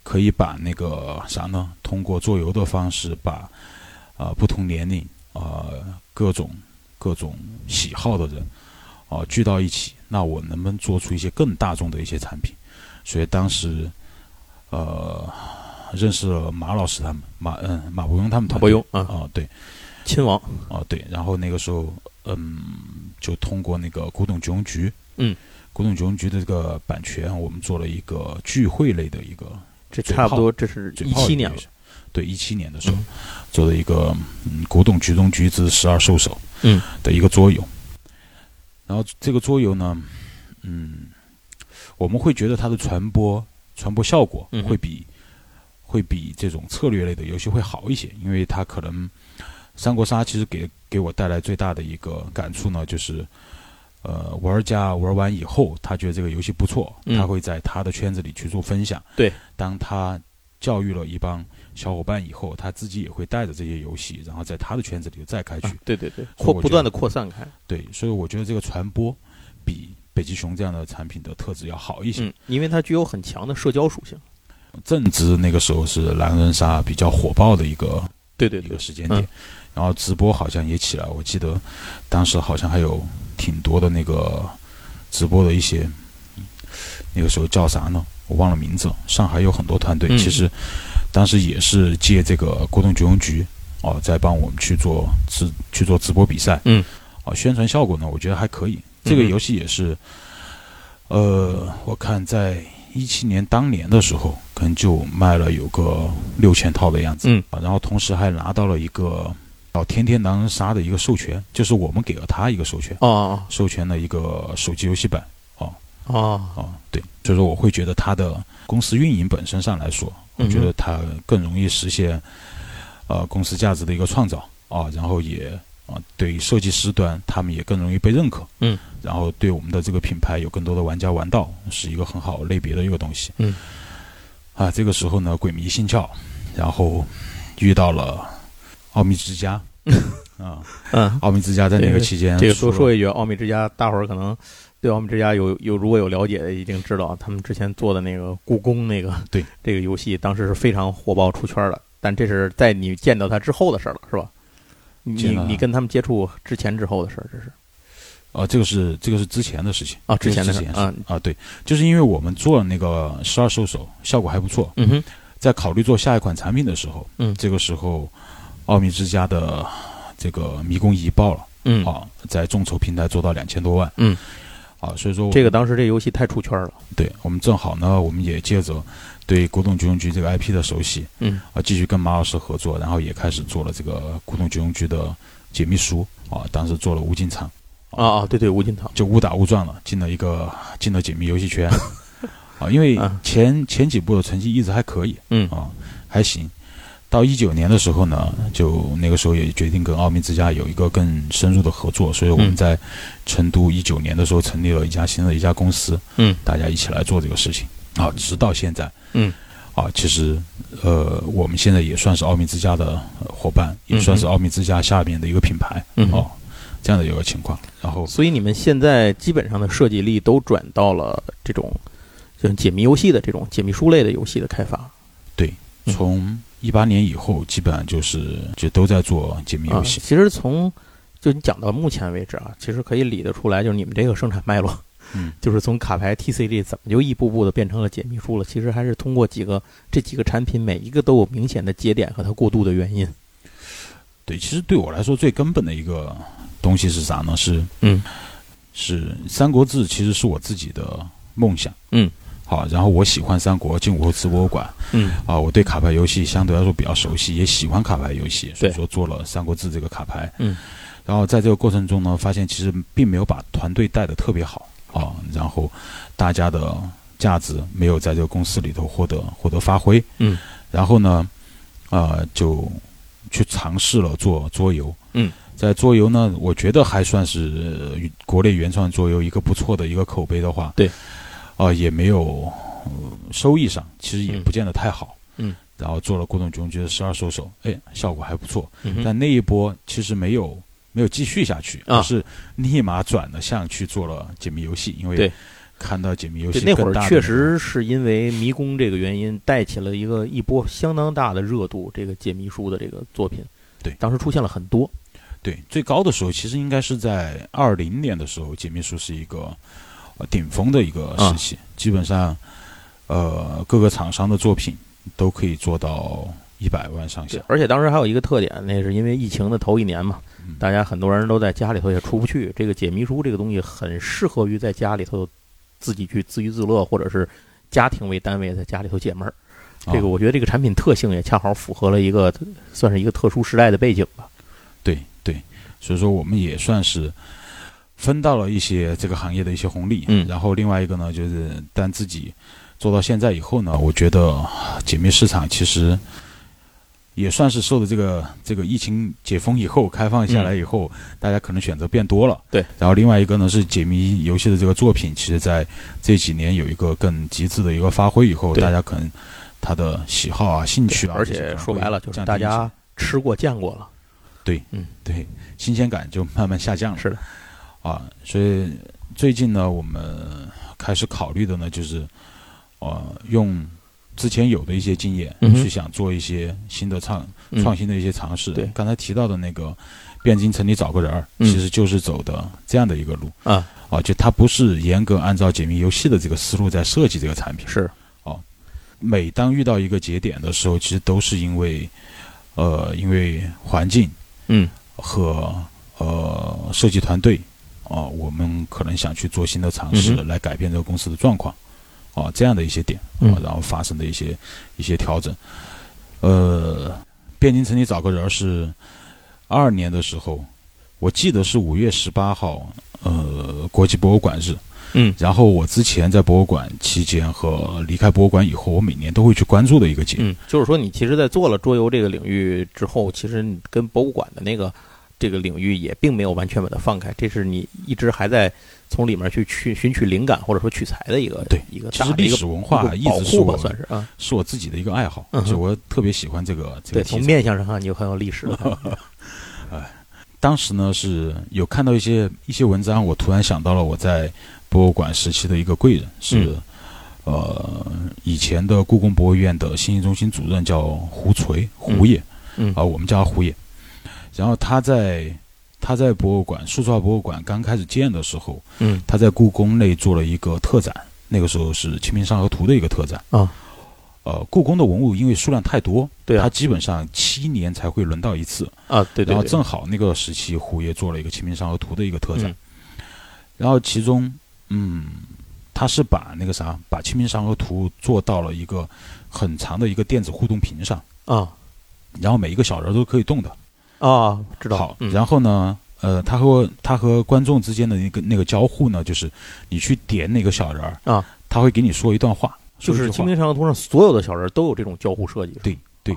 Speaker 2: 可以把那个啥呢，通过做游的方式把。啊，不同年龄啊，各种各种喜好的人啊聚到一起，那我能不能做出一些更大众的一些产品？所以当时呃认识了马老师他们，马嗯马伯庸他们团
Speaker 1: 队。
Speaker 2: 啊。啊对，
Speaker 1: 亲王。
Speaker 2: 啊对，然后那个时候嗯就通过那个古董局局
Speaker 1: 嗯。
Speaker 2: 古董局局的这个版权，我们做了一个聚会类的一个，
Speaker 1: 这差不多这是一七年了。
Speaker 2: 对，一七年的时候做的一个嗯，古董局中局之十二兽首
Speaker 1: 嗯。
Speaker 2: 的一个桌游，然后这个桌游呢，嗯，我们会觉得它的传播传播效果会比会比这种策略类的游戏会好一些，因为它可能三国杀其实给给我带来最大的一个感触呢，就是呃，玩家玩完以后，他觉得这个游戏不错，他会在他的圈子里去做分享。
Speaker 1: 对，
Speaker 2: 当他教育了一帮。小伙伴以后他自己也会带着这些游戏，然后在他的圈子里再开去。
Speaker 1: 对对对，扩不断的扩散开。
Speaker 2: 对，所以我觉得这个传播比北极熊这样的产品的特质要好一些。
Speaker 1: 嗯，因为它具有很强的社交属性。
Speaker 2: 正值那个时候是狼人杀比较火爆的一个
Speaker 1: 对对
Speaker 2: 一个时间点，然后直播好像也起来。我记得当时好像还有挺多的那个直播的一些，那个时候叫啥呢？我忘了名字。上海有很多团队，其实。当时也是借这个国动局用局哦，在帮我们去做直去做直播比赛，
Speaker 1: 嗯，
Speaker 2: 啊，宣传效果呢，我觉得还可以。这个游戏也是，呃，我看在一七年当年的时候，可能就卖了有个六千套的样子，
Speaker 1: 嗯，
Speaker 2: 然后同时还拿到了一个叫《天天狼人杀》的一个授权，就是我们给了他一个授权，
Speaker 1: 哦，
Speaker 2: 授权的一个手机游戏版，哦，
Speaker 1: 哦，
Speaker 2: 哦，对，所以说我会觉得他的公司运营本身上来说。我觉得它更容易实现，呃，公司价值的一个创造啊，然后也啊，对设计师端他们也更容易被认可，
Speaker 1: 嗯，
Speaker 2: 然后对我们的这个品牌有更多的玩家玩到，是一个很好类别的一个东西，
Speaker 1: 嗯，
Speaker 2: 啊，这个时候呢，鬼迷心窍，然后遇到了奥秘之家，啊，
Speaker 1: 嗯，
Speaker 2: 奥秘之家在那个期间，
Speaker 1: 这个多说一句，奥秘之家，大伙儿可能。对奥秘之家有有如果有了解的，一定知道他们之前做的那个故宫那个
Speaker 2: 对
Speaker 1: 这个游戏，当时是非常火爆出圈的。但这是在你见到他之后的事儿了，是吧？你你跟他们接触之前之后的事儿，这是？
Speaker 2: 啊，这个是这个是之前的事情
Speaker 1: 啊，之前的
Speaker 2: 事
Speaker 1: 情啊
Speaker 2: 啊，对，就是因为我们做了那个十二兽首，效果还不错。
Speaker 1: 嗯哼，
Speaker 2: 在考虑做下一款产品的时候，
Speaker 1: 嗯，
Speaker 2: 这个时候奥秘之家的这个迷宫已爆了，
Speaker 1: 嗯。
Speaker 2: 啊，在众筹平台做到两千多万，
Speaker 1: 嗯。
Speaker 2: 啊，所以说
Speaker 1: 这个当时这游戏太出圈了。
Speaker 2: 对我们正好呢，我们也借着对古董局用局这个 IP 的熟悉，
Speaker 1: 嗯，
Speaker 2: 啊，继续跟马老师合作，然后也开始做了这个古董局用局的解密书。啊，当时做了无尽场，
Speaker 1: 啊啊，对对，无尽堂
Speaker 2: 就误打误撞了进了一个进了解密游戏圈。啊，因为前前几部的成绩一直还可以，
Speaker 1: 嗯。
Speaker 2: 啊还行。到一九年的时候呢，就那个时候也决定跟奥秘之家有一个更深入的合作，所以我们在成都一九年的时候成立了一家新的一家公司，
Speaker 1: 嗯，
Speaker 2: 大家一起来做这个事情。啊，直到现在，
Speaker 1: 嗯，
Speaker 2: 啊，其实呃，我们现在也算是奥秘之家的伙伴，也算是奥秘之家下面的一个品牌，
Speaker 1: 嗯
Speaker 2: 哦，这样的一个情况。然后，
Speaker 1: 所以你们现在基本上的设计力都转到了这种就是解密游戏的这种解密书类的游戏的开发，
Speaker 2: 对，从一八年以后，基本上就是就都在做解密游戏。
Speaker 1: 其实从就你讲到目前为止啊，其实可以理得出来，就是你们这个生产脉络，
Speaker 2: 嗯，
Speaker 1: 就是从卡牌 TCG 怎么就一步步的变成了解密书了。其实还是通过几个这几个产品，每一个都有明显的节点和它过渡的原因。
Speaker 2: 对，其实对我来说最根本的一个东西是啥呢？是
Speaker 1: 嗯，
Speaker 2: 是《三国志》，其实是我自己的梦想。
Speaker 1: 嗯。
Speaker 2: 好，然后我喜欢三国，进武侯祠博物馆。
Speaker 1: 嗯
Speaker 2: 啊，我对卡牌游戏相对来说比较熟悉，也喜欢卡牌游戏，所以说做了《三国志》这个卡牌。
Speaker 1: 嗯，
Speaker 2: 然后在这个过程中呢，发现其实并没有把团队带的特别好啊，然后大家的价值没有在这个公司里头获得获得发挥。
Speaker 1: 嗯，
Speaker 2: 然后呢，呃，就去尝试了做桌游。
Speaker 1: 嗯，
Speaker 2: 在桌游呢，我觉得还算是国内原创桌游一个不错的一个口碑的话。
Speaker 1: 对。
Speaker 2: 啊，也没有、呃、收益上，其实也不见得太好。
Speaker 1: 嗯，
Speaker 2: 然后做了古董局觉得十二收手，哎，效果还不错。
Speaker 1: 嗯、
Speaker 2: 但那一波其实没有没有继续下去，
Speaker 1: 啊、
Speaker 2: 而是立马转了向去做了解谜游戏，因为看到解谜游戏
Speaker 1: 那会儿确实是因为迷宫这个原因带起了一个一波相当大的热度，这个解谜书的这个作品，
Speaker 2: 对，
Speaker 1: 当时出现了很多。
Speaker 2: 对，最高的时候其实应该是在二零年的时候，解密书是一个。顶峰的一个时期，
Speaker 1: 啊、
Speaker 2: 基本上，呃，各个厂商的作品都可以做到一百万上下。
Speaker 1: 而且当时还有一个特点，那是因为疫情的头一年嘛，
Speaker 2: 嗯、
Speaker 1: 大家很多人都在家里头也出不去。这个解谜书这个东西很适合于在家里头自己去自娱自乐，或者是家庭为单位在家里头解闷儿。这个我觉得这个产品特性也恰好符合了一个算是一个特殊时代的背景吧。
Speaker 2: 对对，所以说我们也算是。分到了一些这个行业的一些红利，
Speaker 1: 嗯，
Speaker 2: 然后另外一个呢，就是但自己做到现在以后呢，我觉得解密市场其实也算是受的这个这个疫情解封以后开放下来以后，
Speaker 1: 嗯、
Speaker 2: 大家可能选择变多了，
Speaker 1: 对。
Speaker 2: 然后另外一个呢是解密游戏的这个作品，其实在这几年有一个更极致的一个发挥以后，大家可能他的喜好啊、兴趣啊，
Speaker 1: 而且说白了就是大家吃过见过了，
Speaker 2: 对，
Speaker 1: 嗯，
Speaker 2: 对，新鲜感就慢慢下降了，
Speaker 1: 是的。
Speaker 2: 啊，所以最近呢，我们开始考虑的呢，就是，呃，用之前有的一些经验，
Speaker 1: 嗯、
Speaker 2: 去想做一些新的创创新的一些尝试。
Speaker 1: 对，
Speaker 2: 刚才提到的那个汴京城里找个人儿，
Speaker 1: 嗯、
Speaker 2: 其实就是走的这样的一个路
Speaker 1: 啊
Speaker 2: 啊，就它不是严格按照解密游戏的这个思路在设计这个产品。
Speaker 1: 是，
Speaker 2: 哦，每当遇到一个节点的时候，其实都是因为，呃，因为环境，
Speaker 1: 嗯，
Speaker 2: 和呃设计团队。啊，我们可能想去做新的尝试，来改变这个公司的状况，啊，这样的一些点，啊，然后发生的一些一些调整。呃，汴京城里找个人是二二年的时候，我记得是五月十八号，呃，国际博物馆日。
Speaker 1: 嗯，
Speaker 2: 然后我之前在博物馆期间和离开博物馆以后，我每年都会去关注的一个节。
Speaker 1: 嗯，就是说你其实，在做了桌游这个领域之后，其实你跟博物馆的那个。这个领域也并没有完全把它放开，这是你一直还在从里面去去寻取灵感或者说取材的一个
Speaker 2: 对
Speaker 1: 一个
Speaker 2: 其实历史文化一直是
Speaker 1: 我算是啊，
Speaker 2: 是我自己的一个爱好，
Speaker 1: 嗯、
Speaker 2: 就我特别喜欢这个这个。
Speaker 1: 对，从面相上看，你就很有历史了。
Speaker 2: 哎，当时呢是有看到一些一些文章，我突然想到了我在博物馆时期的一个贵人，是、
Speaker 1: 嗯、
Speaker 2: 呃以前的故宫博物院的信息中心主任叫胡垂胡爷，
Speaker 1: 嗯
Speaker 2: 啊，我们叫他胡爷。然后他在他在博物馆数字化博物馆刚开始建的时候，
Speaker 1: 嗯，
Speaker 2: 他在故宫内做了一个特展，那个时候是《清明上河图》的一个特展
Speaker 1: 啊。
Speaker 2: 呃，故宫的文物因为数量太多，
Speaker 1: 对
Speaker 2: 啊，它基本上七年才会轮到一次
Speaker 1: 啊，对对。
Speaker 2: 然后正好那个时期，胡爷做了一个《清明上河图》的一个特展，
Speaker 1: 嗯、
Speaker 2: 然后其中，嗯，他是把那个啥，把《清明上河图》做到了一个很长的一个电子互动屏上
Speaker 1: 啊，
Speaker 2: 然后每一个小人都可以动的。
Speaker 1: 啊，知道。
Speaker 2: 好，
Speaker 1: 嗯、
Speaker 2: 然后呢，呃，他和他和观众之间的那个那个交互呢，就是你去点那个小人儿
Speaker 1: 啊，
Speaker 2: 他会给你说一段话，
Speaker 1: 就是《清明上河图》上所有的小人都有这种交互设计。
Speaker 2: 对对，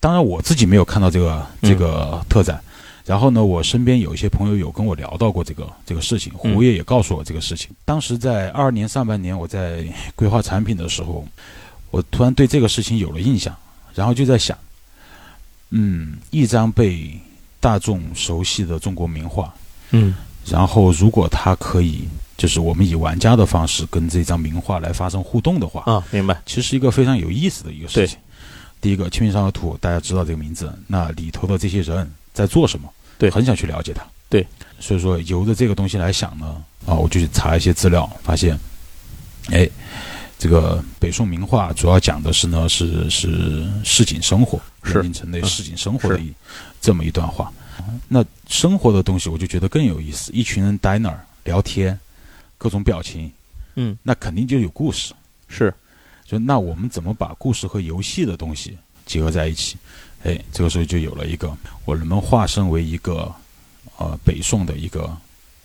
Speaker 2: 当然我自己没有看到这个这个特展，然后呢，我身边有一些朋友有跟我聊到过这个这个事情，胡爷也告诉我这个事情。当时在二二年上半年，我在规划产品的时候，我突然对这个事情有了印象，然后就在想，嗯，一张被大众熟悉的中国名画，
Speaker 1: 嗯，
Speaker 2: 然后如果它可以，就是我们以玩家的方式跟这张名画来发生互动的话，
Speaker 1: 啊，明白，
Speaker 2: 其实是一个非常有意思的一个事情。第一个《清明上河图》，大家知道这个名字，那里头的这些人在做什么？
Speaker 1: 对，
Speaker 2: 很想去了解它。
Speaker 1: 对，
Speaker 2: 所以说由着这个东西来想呢，啊，我就去查一些资料，发现，哎，这个北宋名画主要讲的是呢，是是市井生活，
Speaker 1: 是
Speaker 2: 京城内市井生活的一这么一段话。那生活的东西，我就觉得更有意思。一群人待那儿聊天，各种表情，
Speaker 1: 嗯，
Speaker 2: 那肯定就有故事。
Speaker 1: 是。
Speaker 2: 就那我们怎么把故事和游戏的东西结合在一起？哎，这个时候就有了一个，我人们化身为一个，呃，北宋的一个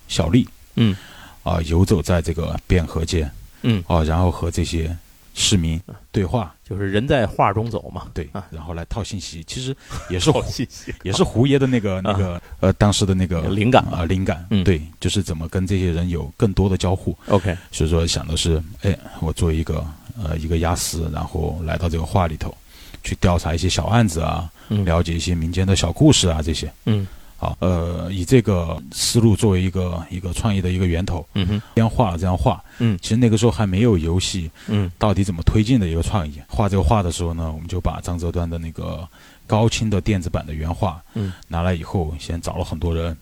Speaker 2: 小吏，
Speaker 1: 嗯，
Speaker 2: 啊，游走在这个汴河间，
Speaker 1: 嗯，
Speaker 2: 哦，然后和这些市民对话，
Speaker 1: 就是人在画中走嘛，
Speaker 2: 对，然后来套信息，其实也是
Speaker 1: 信息，
Speaker 2: 也是胡爷的那个那个呃当时的那个
Speaker 1: 灵感。
Speaker 2: 啊灵感，
Speaker 1: 嗯，
Speaker 2: 对，就是怎么跟这些人有更多的交互
Speaker 1: ，OK，
Speaker 2: 所以说想的是，哎，我做一个。呃，一个押司，然后来到这个画里头，去调查一些小案子啊，了解一些民间的小故事啊，这些。
Speaker 1: 嗯，
Speaker 2: 好，呃，以这个思路作为一个一个创意的一个源头，
Speaker 1: 嗯哼，
Speaker 2: 先画了这样画。
Speaker 1: 嗯，
Speaker 2: 其实那个时候还没有游戏，
Speaker 1: 嗯，
Speaker 2: 到底怎么推进的一个创意。画这个画的时候呢，我们就把张择端的那个高清的电子版的原画，
Speaker 1: 嗯，
Speaker 2: 拿来以后，先找了很多人，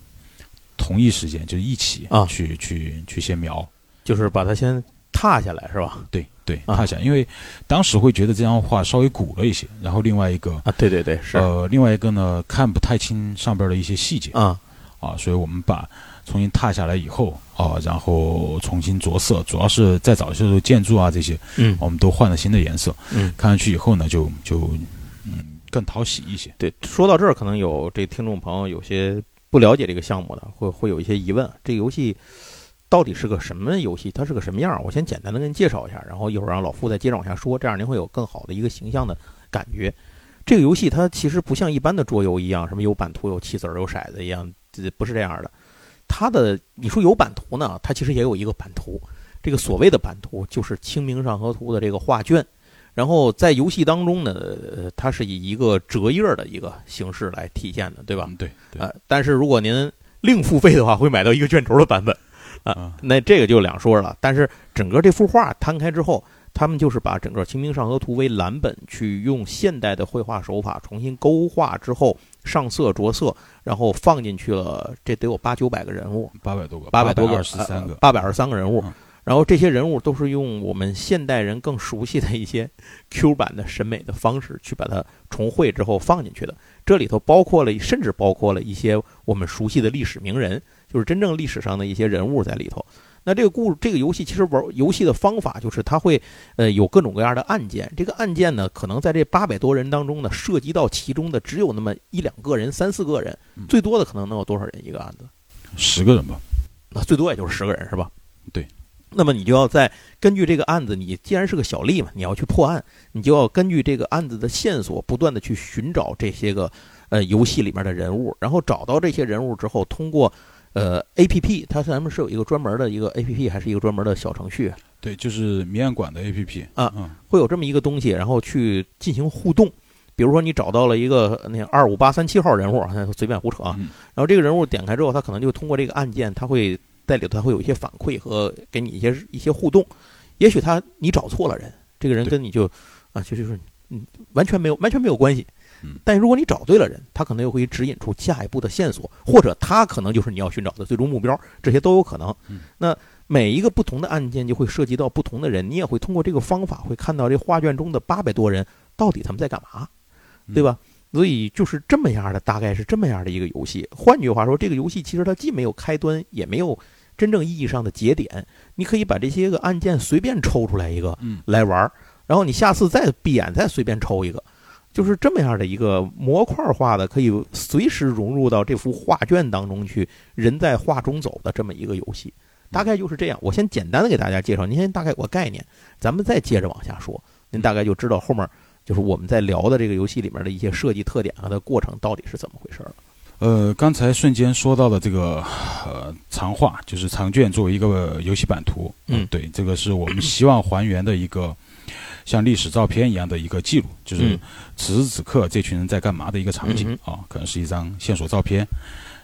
Speaker 2: 同一时间就一起
Speaker 1: 啊，
Speaker 2: 去去去先描，
Speaker 1: 就是把它先踏下来，是吧？
Speaker 2: 对。对，踏下，因为当时会觉得这张画稍微鼓了一些，然后另外一个
Speaker 1: 啊，对对对，是
Speaker 2: 呃，另外一个呢，看不太清上边的一些细节
Speaker 1: 啊
Speaker 2: 啊，所以我们把重新踏下来以后啊，然后重新着色，主要是再早些时候建筑啊这些，
Speaker 1: 嗯，
Speaker 2: 我们都换了新的颜色，
Speaker 1: 嗯，
Speaker 2: 看上去以后呢，就就嗯更讨喜一些。
Speaker 1: 对，说到这儿，可能有这听众朋友有些不了解这个项目的，会会有一些疑问，这个游戏。到底是个什么游戏？它是个什么样？我先简单的跟您介绍一下，然后一会儿让老傅再接着往下说，这样您会有更好的一个形象的感觉。这个游戏它其实不像一般的桌游一样，什么有版图、有棋子儿、有骰子一样，不是这样的。它的你说有版图呢，它其实也有一个版图。这个所谓的版图就是《清明上河图》的这个画卷，然后在游戏当中呢，它是以一个折页的一个形式来体现的，对吧？
Speaker 2: 对。
Speaker 1: 呃，但是如果您另付费的话，会买到一个卷轴的版本。啊，那这个就两说了。但是整个这幅画摊开之后，他们就是把整个《清明上河图》为蓝本，去用现代的绘画手法重新勾画之后，上色着色，然后放进去了。这得有八九百个人物，
Speaker 2: 八百多个，
Speaker 1: 八百多个，
Speaker 2: 二十三个，
Speaker 1: 八百二十三个人物。然后这些人物都是用我们现代人更熟悉的一些 Q 版的审美的方式去把它重绘之后放进去的。这里头包括了，甚至包括了一些我们熟悉的历史名人。就是真正历史上的一些人物在里头。那这个故这个游戏其实玩游戏的方法就是它会呃有各种各样的案件。这个案件呢，可能在这八百多人当中呢，涉及到其中的只有那么一两个人、三四个人，最多的可能能有多少人一个案子？
Speaker 2: 十个人吧。
Speaker 1: 那最多也就是十个人是吧？
Speaker 2: 对。
Speaker 1: 那么你就要在根据这个案子，你既然是个小吏嘛，你要去破案，你就要根据这个案子的线索，不断的去寻找这些个呃游戏里面的人物，然后找到这些人物之后，通过。呃，A P P，它咱们是有一个专门的一个 A P P，还是一个专门的小程序？
Speaker 2: 对，就是谜案馆的 A P P
Speaker 1: 啊，会有这么一个东西，然后去进行互动。比如说，你找到了一个那二五八三七号人物，随便胡扯啊。然后这个人物点开之后，他可能就通过这个按键，他会在里头，他会有一些反馈和给你一些一些互动。也许他你找错了人，这个人跟你就啊，就就是嗯，完全没有完全没有关系。但如果你找对了人，他可能又会指引出下一步的线索，或者他可能就是你要寻找的最终目标，这些都有可能。那每一个不同的案件就会涉及到不同的人，你也会通过这个方法会看到这画卷中的八百多人到底他们在干嘛，对吧？所以就是这么样的，大概是这么样的一个游戏。换句话说，这个游戏其实它既没有开端，也没有真正意义上的节点。你可以把这些个案件随便抽出来一个来玩，然后你下次再闭眼再随便抽一个。就是这么样的一个模块化的，可以随时融入到这幅画卷当中去，人在画中走的这么一个游戏，大概就是这样。我先简单的给大家介绍，您先大概有个概念，咱们再接着往下说，您大概就知道后面就是我们在聊的这个游戏里面的一些设计特点和它的过程到底是怎么回事了。
Speaker 2: 呃，刚才瞬间说到的这个呃长画，就是长卷作为一个游戏版图，
Speaker 1: 嗯，
Speaker 2: 对，这个是我们希望还原的一个。像历史照片一样的一个记录，就是此时此刻这群人在干嘛的一个场景啊，可能是一张线索照片。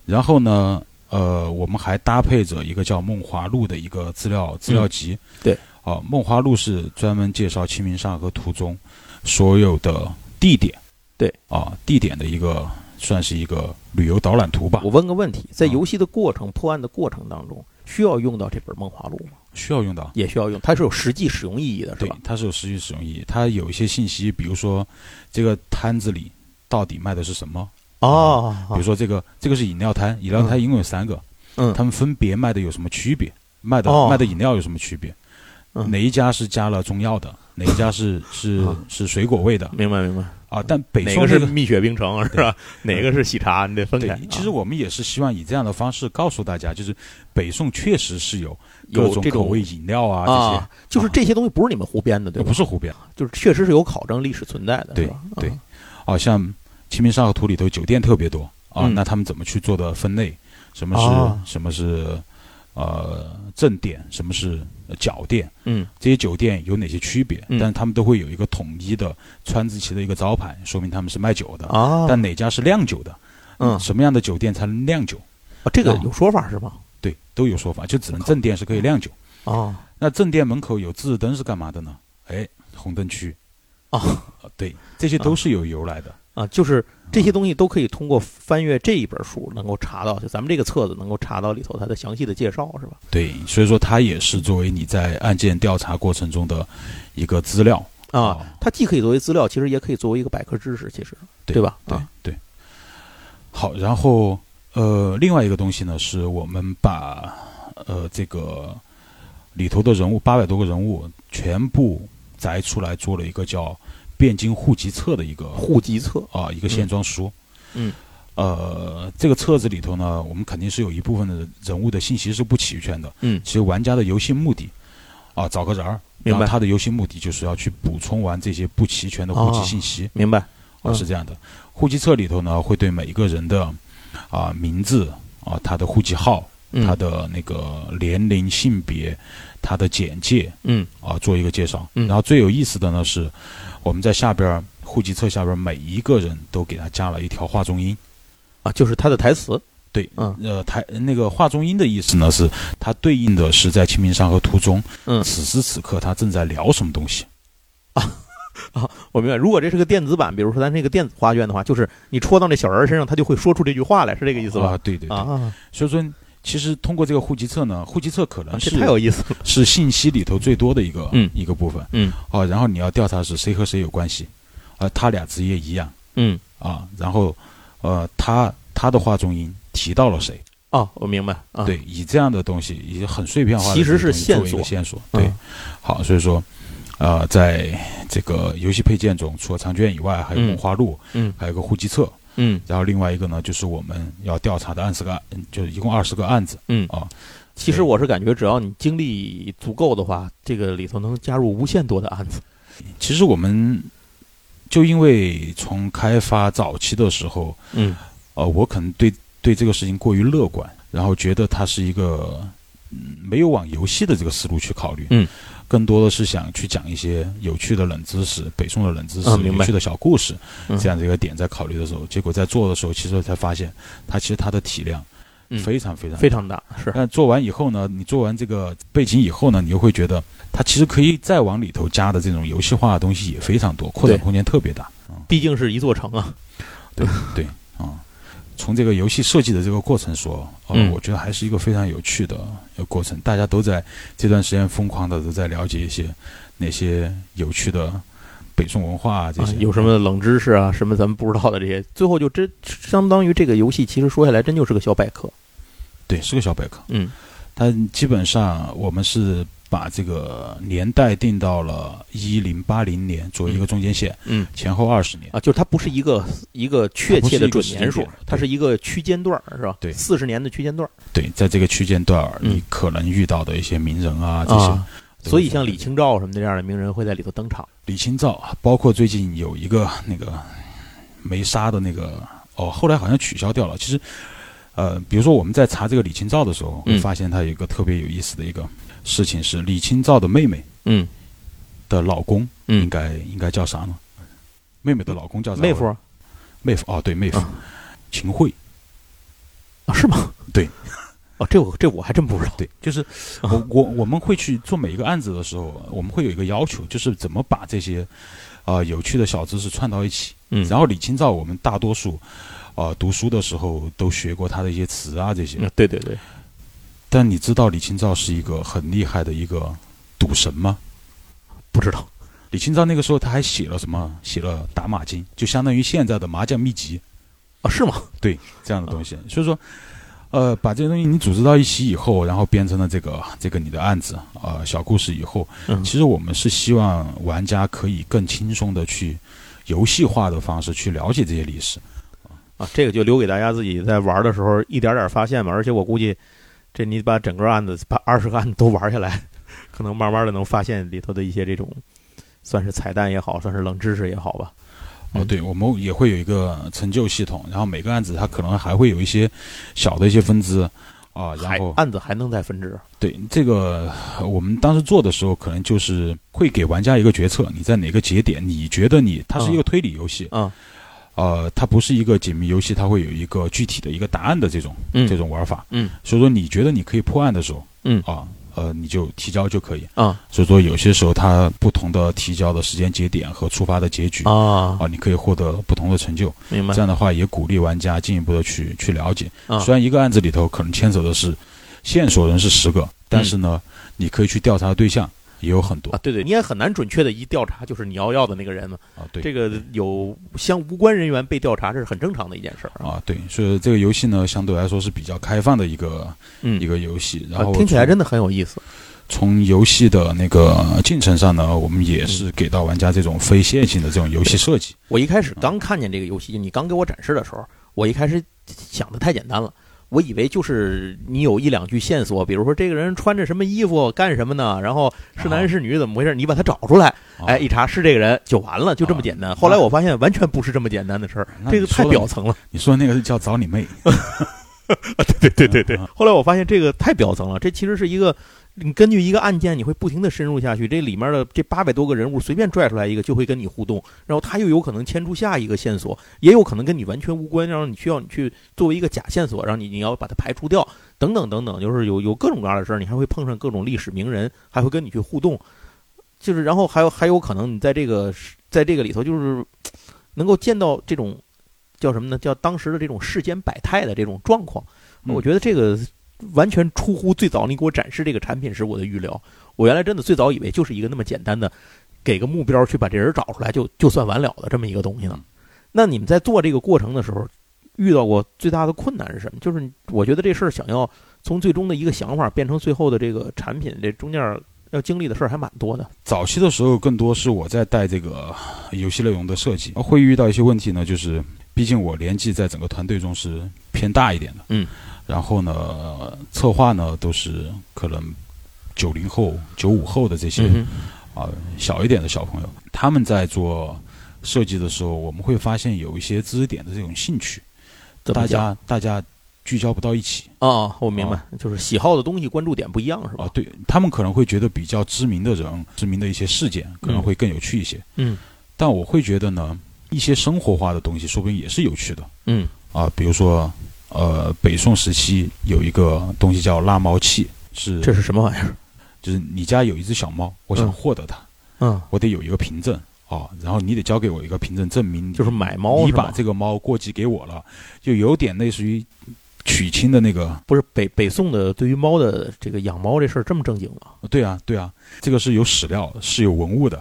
Speaker 2: 然后呢，呃，我们还搭配着一个叫《梦华录》的一个资料资料集。
Speaker 1: 对，
Speaker 2: 啊，《梦华录》是专门介绍《清明上河图》中所有的地点。
Speaker 1: 对，
Speaker 2: 啊，地点的一个算是一个旅游导览图吧。
Speaker 1: 我问个问题，在游戏的过程破案的过程当中，需要用到这本《梦华录》吗？
Speaker 2: 需要用到，
Speaker 1: 也需要用，它是有实际使用意义的，是吧？
Speaker 2: 它是有实际使用意义，它有一些信息，比如说这个摊子里到底卖的是什么
Speaker 1: 哦，
Speaker 2: 比如说这个这个是饮料摊，饮料摊一共有三个，
Speaker 1: 嗯，
Speaker 2: 他们分别卖的有什么区别？卖的卖的饮料有什么区别？哪一家是加了中药的？哪一家是 是是水果味的？
Speaker 1: 明白明白。
Speaker 2: 啊，但北
Speaker 1: 宋哪个是蜜雪冰城是吧？哪个是喜茶？你得分开。
Speaker 2: 其实我们也是希望以这样的方式告诉大家，就是北宋确实是有各种口味饮料啊，
Speaker 1: 这
Speaker 2: 些
Speaker 1: 就是这些东西不是你们胡编的，对吧？
Speaker 2: 不是胡编，
Speaker 1: 就是确实是有考证历史存在的，
Speaker 2: 对对。哦，像《清明上河图》里头酒店特别多啊，那他们怎么去做的分类？什么是什么是？呃，正店什么是脚店？
Speaker 1: 嗯，
Speaker 2: 这些酒店有哪些区别？但是他们都会有一个统一的川字旗的一个招牌，说明他们是卖酒的
Speaker 1: 啊。
Speaker 2: 但哪家是酿酒的？
Speaker 1: 嗯，
Speaker 2: 什么样的酒店才能酿酒？
Speaker 1: 啊，这个有说法是吗？
Speaker 2: 对，都有说法，就只能正店是可以酿酒
Speaker 1: 啊。
Speaker 2: 那正店门口有指示灯是干嘛的呢？哎，红灯区
Speaker 1: 啊，
Speaker 2: 对，这些都是有由来的。
Speaker 1: 啊，就是这些东西都可以通过翻阅这一本书能够查到，就咱们这个册子能够查到里头它的详细的介绍，是吧？
Speaker 2: 对，所以说它也是作为你在案件调查过程中的一个资料
Speaker 1: 啊。它既可以作为资料，其实也可以作为一个百科知识，其实
Speaker 2: 对
Speaker 1: 吧？
Speaker 2: 对对。好，然后呃，另外一个东西呢，是我们把呃这个里头的人物八百多个人物全部摘出来，做了一个叫。汴京户籍册的一个
Speaker 1: 户籍册
Speaker 2: 啊，一个线装书。
Speaker 1: 嗯，
Speaker 2: 呃，这个册子里头呢，我们肯定是有一部分的人物的信息是不齐全的。
Speaker 1: 嗯，
Speaker 2: 其实玩家的游戏目的啊，找个人儿，
Speaker 1: 明白？
Speaker 2: 他的游戏目的就是要去补充完这些不齐全的户籍信息。
Speaker 1: 明白？
Speaker 2: 啊，是这样的。户籍册里头呢，会对每一个人的啊名字啊，他的户籍号，他的那个年龄、性别，他的简介，
Speaker 1: 嗯，
Speaker 2: 啊，做一个介绍。嗯然后最有意思的呢是。我们在下边户籍册下边每一个人都给他加了一条画中音，
Speaker 1: 啊，就是他的台词。
Speaker 2: 对，嗯，呃，台那个画中音的意思呢，是它对应的是在《清明上河图》中，
Speaker 1: 嗯，
Speaker 2: 此时此刻他正在聊什么东西。
Speaker 1: 啊啊，我明白。如果这是个电子版，比如说咱那个电子画卷的话，就是你戳到那小人身上，他就会说出这句话来，是这个意思吧？
Speaker 2: 啊，对对对。
Speaker 1: 啊，
Speaker 2: 所以说。其实通过这个户籍册呢，户籍册可能是
Speaker 1: 太有意思了，
Speaker 2: 是信息里头最多的一个
Speaker 1: 嗯。
Speaker 2: 一个部分。
Speaker 1: 嗯。
Speaker 2: 哦，然后你要调查是谁和谁有关系，啊，他俩职业一样。
Speaker 1: 嗯。
Speaker 2: 啊，然后呃他他的话中音提到了谁。
Speaker 1: 哦，我明白。啊，
Speaker 2: 对，以这样的东西以很碎片化的，
Speaker 1: 其实是线
Speaker 2: 索。线索对，好，所以说呃在这个游戏配件中，除了长卷以外，还有梦花录，
Speaker 1: 嗯，
Speaker 2: 还有个户籍册。
Speaker 1: 嗯，
Speaker 2: 然后另外一个呢，就是我们要调查的二十个，就是一共二十个案子。
Speaker 1: 嗯
Speaker 2: 啊，
Speaker 1: 其实我是感觉，只要你精力足够的话，这个里头能加入无限多的案子。
Speaker 2: 其实我们就因为从开发早期的时候，
Speaker 1: 嗯，
Speaker 2: 呃，我可能对对这个事情过于乐观，然后觉得它是一个嗯没有往游戏的这个思路去考虑。
Speaker 1: 嗯。
Speaker 2: 更多的是想去讲一些有趣的冷知识，北宋的冷知识，有趣的小故事，这样的一个点在考虑的时候，结果在做的时候，其实才发现，它其实它的体量非常非常
Speaker 1: 非常大。是，
Speaker 2: 但做完以后呢，你做完这个背景以后呢，你又会觉得，它其实可以再往里头加的这种游戏化的东西也非常多，扩展空间特别大。
Speaker 1: 毕竟是一座城啊。
Speaker 2: 对对啊。从这个游戏设计的这个过程说，呃，我觉得还是一个非常有趣的一个过程。大家都在这段时间疯狂的都在了解一些那些有趣的北宋文化啊，这些
Speaker 1: 有什么冷知识啊，什么咱们不知道的这些，最后就真相当于这个游戏其实说下来真就是个小百科。
Speaker 2: 对，是个小百科。
Speaker 1: 嗯，
Speaker 2: 但基本上我们是把这个年代定到了一零八零年作为一个中间线，
Speaker 1: 嗯，
Speaker 2: 前后二十年
Speaker 1: 啊，就是它不是一个一个确切的准年数，它
Speaker 2: 是
Speaker 1: 一个区间段儿，是吧？
Speaker 2: 对，
Speaker 1: 四十年的区间段。
Speaker 2: 对，在这个区间段儿，你可能遇到的一些名人啊这些，
Speaker 1: 所以像李清照什么的这样的名人会在里头登场。
Speaker 2: 李清照，包括最近有一个那个梅沙的那个，哦，后来好像取消掉了。其实，呃，比如说我们在查这个李清照的时候，会发现他有一个特别有意思的一个。事情是李清照的妹妹，
Speaker 1: 嗯，
Speaker 2: 的老公，嗯，应该应该叫啥呢？妹妹的老公叫啥？
Speaker 1: 妹夫，
Speaker 2: 妹夫哦，对，妹夫，秦桧，
Speaker 1: 啊，是吗？
Speaker 2: 对，
Speaker 1: 哦，这我这我还真不知道。
Speaker 2: 对，就是我我我们会去做每一个案子的时候，我们会有一个要求，就是怎么把这些啊有趣的小知识串到一起。
Speaker 1: 嗯，
Speaker 2: 然后李清照，我们大多数啊读书的时候都学过他的一些词啊这些。
Speaker 1: 对对对。
Speaker 2: 但你知道李清照是一个很厉害的一个赌神吗？
Speaker 1: 不知道。
Speaker 2: 李清照那个时候他还写了什么？写了打马经，就相当于现在的麻将秘籍
Speaker 1: 啊？是吗？
Speaker 2: 对，这样的东西。所以说，呃，把这些东西你组织到一起以后，然后编成了这个这个你的案子啊小故事以后，其实我们是希望玩家可以更轻松的去游戏化的方式去了解这些历史
Speaker 1: 啊。这个就留给大家自己在玩的时候一点点发现吧。而且我估计。这你把整个案子把二十个案子都玩下来，可能慢慢的能发现里头的一些这种，算是彩蛋也好，算是冷知识也好吧。
Speaker 2: 哦，对，我们也会有一个成就系统，然后每个案子它可能还会有一些小的一些分支啊，然后
Speaker 1: 案子还能再分支。
Speaker 2: 对，这个我们当时做的时候，可能就是会给玩家一个决策，你在哪个节点，你觉得你它是一个推理游戏
Speaker 1: 啊。
Speaker 2: 呃，它不是一个解谜游戏，它会有一个具体的一个答案的这种这种玩法。嗯，所以说你觉得你可以破案的时候，嗯啊，呃，你就提交就可以
Speaker 1: 啊。
Speaker 2: 所以说有些时候它不同的提交的时间节点和触发的结局啊啊，你可以获得不同的成就。
Speaker 1: 明白。
Speaker 2: 这样的话也鼓励玩家进一步的去去了解。虽然一个案子里头可能牵扯的是线索人是十个，但是呢，你可以去调查的对象。也有很多。
Speaker 1: 啊，对对，你也很难准确的一调查就是你要要的那个人嘛。
Speaker 2: 啊，对，
Speaker 1: 这个有相无关人员被调查，这是很正常的一件事儿
Speaker 2: 啊，对，所以这个游戏呢，相对来说是比较开放的一个一个游戏，然后
Speaker 1: 听起来真的很有意思。
Speaker 2: 从游戏的那个进程上呢，我们也是给到玩家这种非线性的这种游戏设计。
Speaker 1: 我一开始刚看见这个游戏，你刚给我展示的时候，我一开始想的太简单了。我以为就是你有一两句线索，比如说这个人穿着什么衣服干什么呢？然后是男是女怎么回事？你把他找出来，哎，一查是这个人就完了，就这么简单。后来我发现完全不是这么简单的事儿，这个太表层了。
Speaker 2: 你说那个叫找你妹？
Speaker 1: 对对对对对。后来我发现这个太表层了，这其实是一个。你根据一个案件，你会不停的深入下去。这里面的这八百多个人物，随便拽出来一个，就会跟你互动。然后他又有可能牵出下一个线索，也有可能跟你完全无关，然后你需要你去作为一个假线索，让你你要把它排除掉，等等等等，就是有有各种各样的事儿。你还会碰上各种历史名人，还会跟你去互动。就是然后还有还有可能你在这个在这个里头，就是能够见到这种叫什么呢？叫当时的这种世间百态的这种状况。我觉得这个。完全出乎最早你给我展示这个产品时我的预料。我原来真的最早以为就是一个那么简单的，给个目标去把这人找出来就就算完了的这么一个东西呢。那你们在做这个过程的时候，遇到过最大的困难是什么？就是我觉得这事儿想要从最终的一个想法变成最后的这个产品，这中间要经历的事儿还蛮多的。
Speaker 2: 早期的时候更多是我在带这个游戏内容的设计，会遇到一些问题呢。就是毕竟我年纪在整个团队中是偏大一点的，
Speaker 1: 嗯。
Speaker 2: 然后呢，策划呢都是可能九零后、九五后的这些啊小一点的小朋友，他们在做设计的时候，我们会发现有一些知识点的这种兴趣，大家大家聚焦不到一起
Speaker 1: 啊。我明白，就是喜好的东西关注点不一样，是吧？
Speaker 2: 啊，对他们可能会觉得比较知名的人、知名的一些事件可能会更有趣一些。
Speaker 1: 嗯，
Speaker 2: 但我会觉得呢，一些生活化的东西说不定也是有趣的。
Speaker 1: 嗯，
Speaker 2: 啊，比如说。呃，北宋时期有一个东西叫拉猫器，是
Speaker 1: 这是什么玩意儿？
Speaker 2: 就是你家有一只小猫，我想获得它，
Speaker 1: 嗯，
Speaker 2: 我得有一个凭证啊，然后你得交给我一个凭证，证明
Speaker 1: 就是买猫，
Speaker 2: 你把这个猫过继给我了，就有点类似于娶亲的那个。
Speaker 1: 不是北北宋的对于猫的这个养猫这事儿这么正经吗？
Speaker 2: 对啊，对啊，这个是有史料，是有文物的。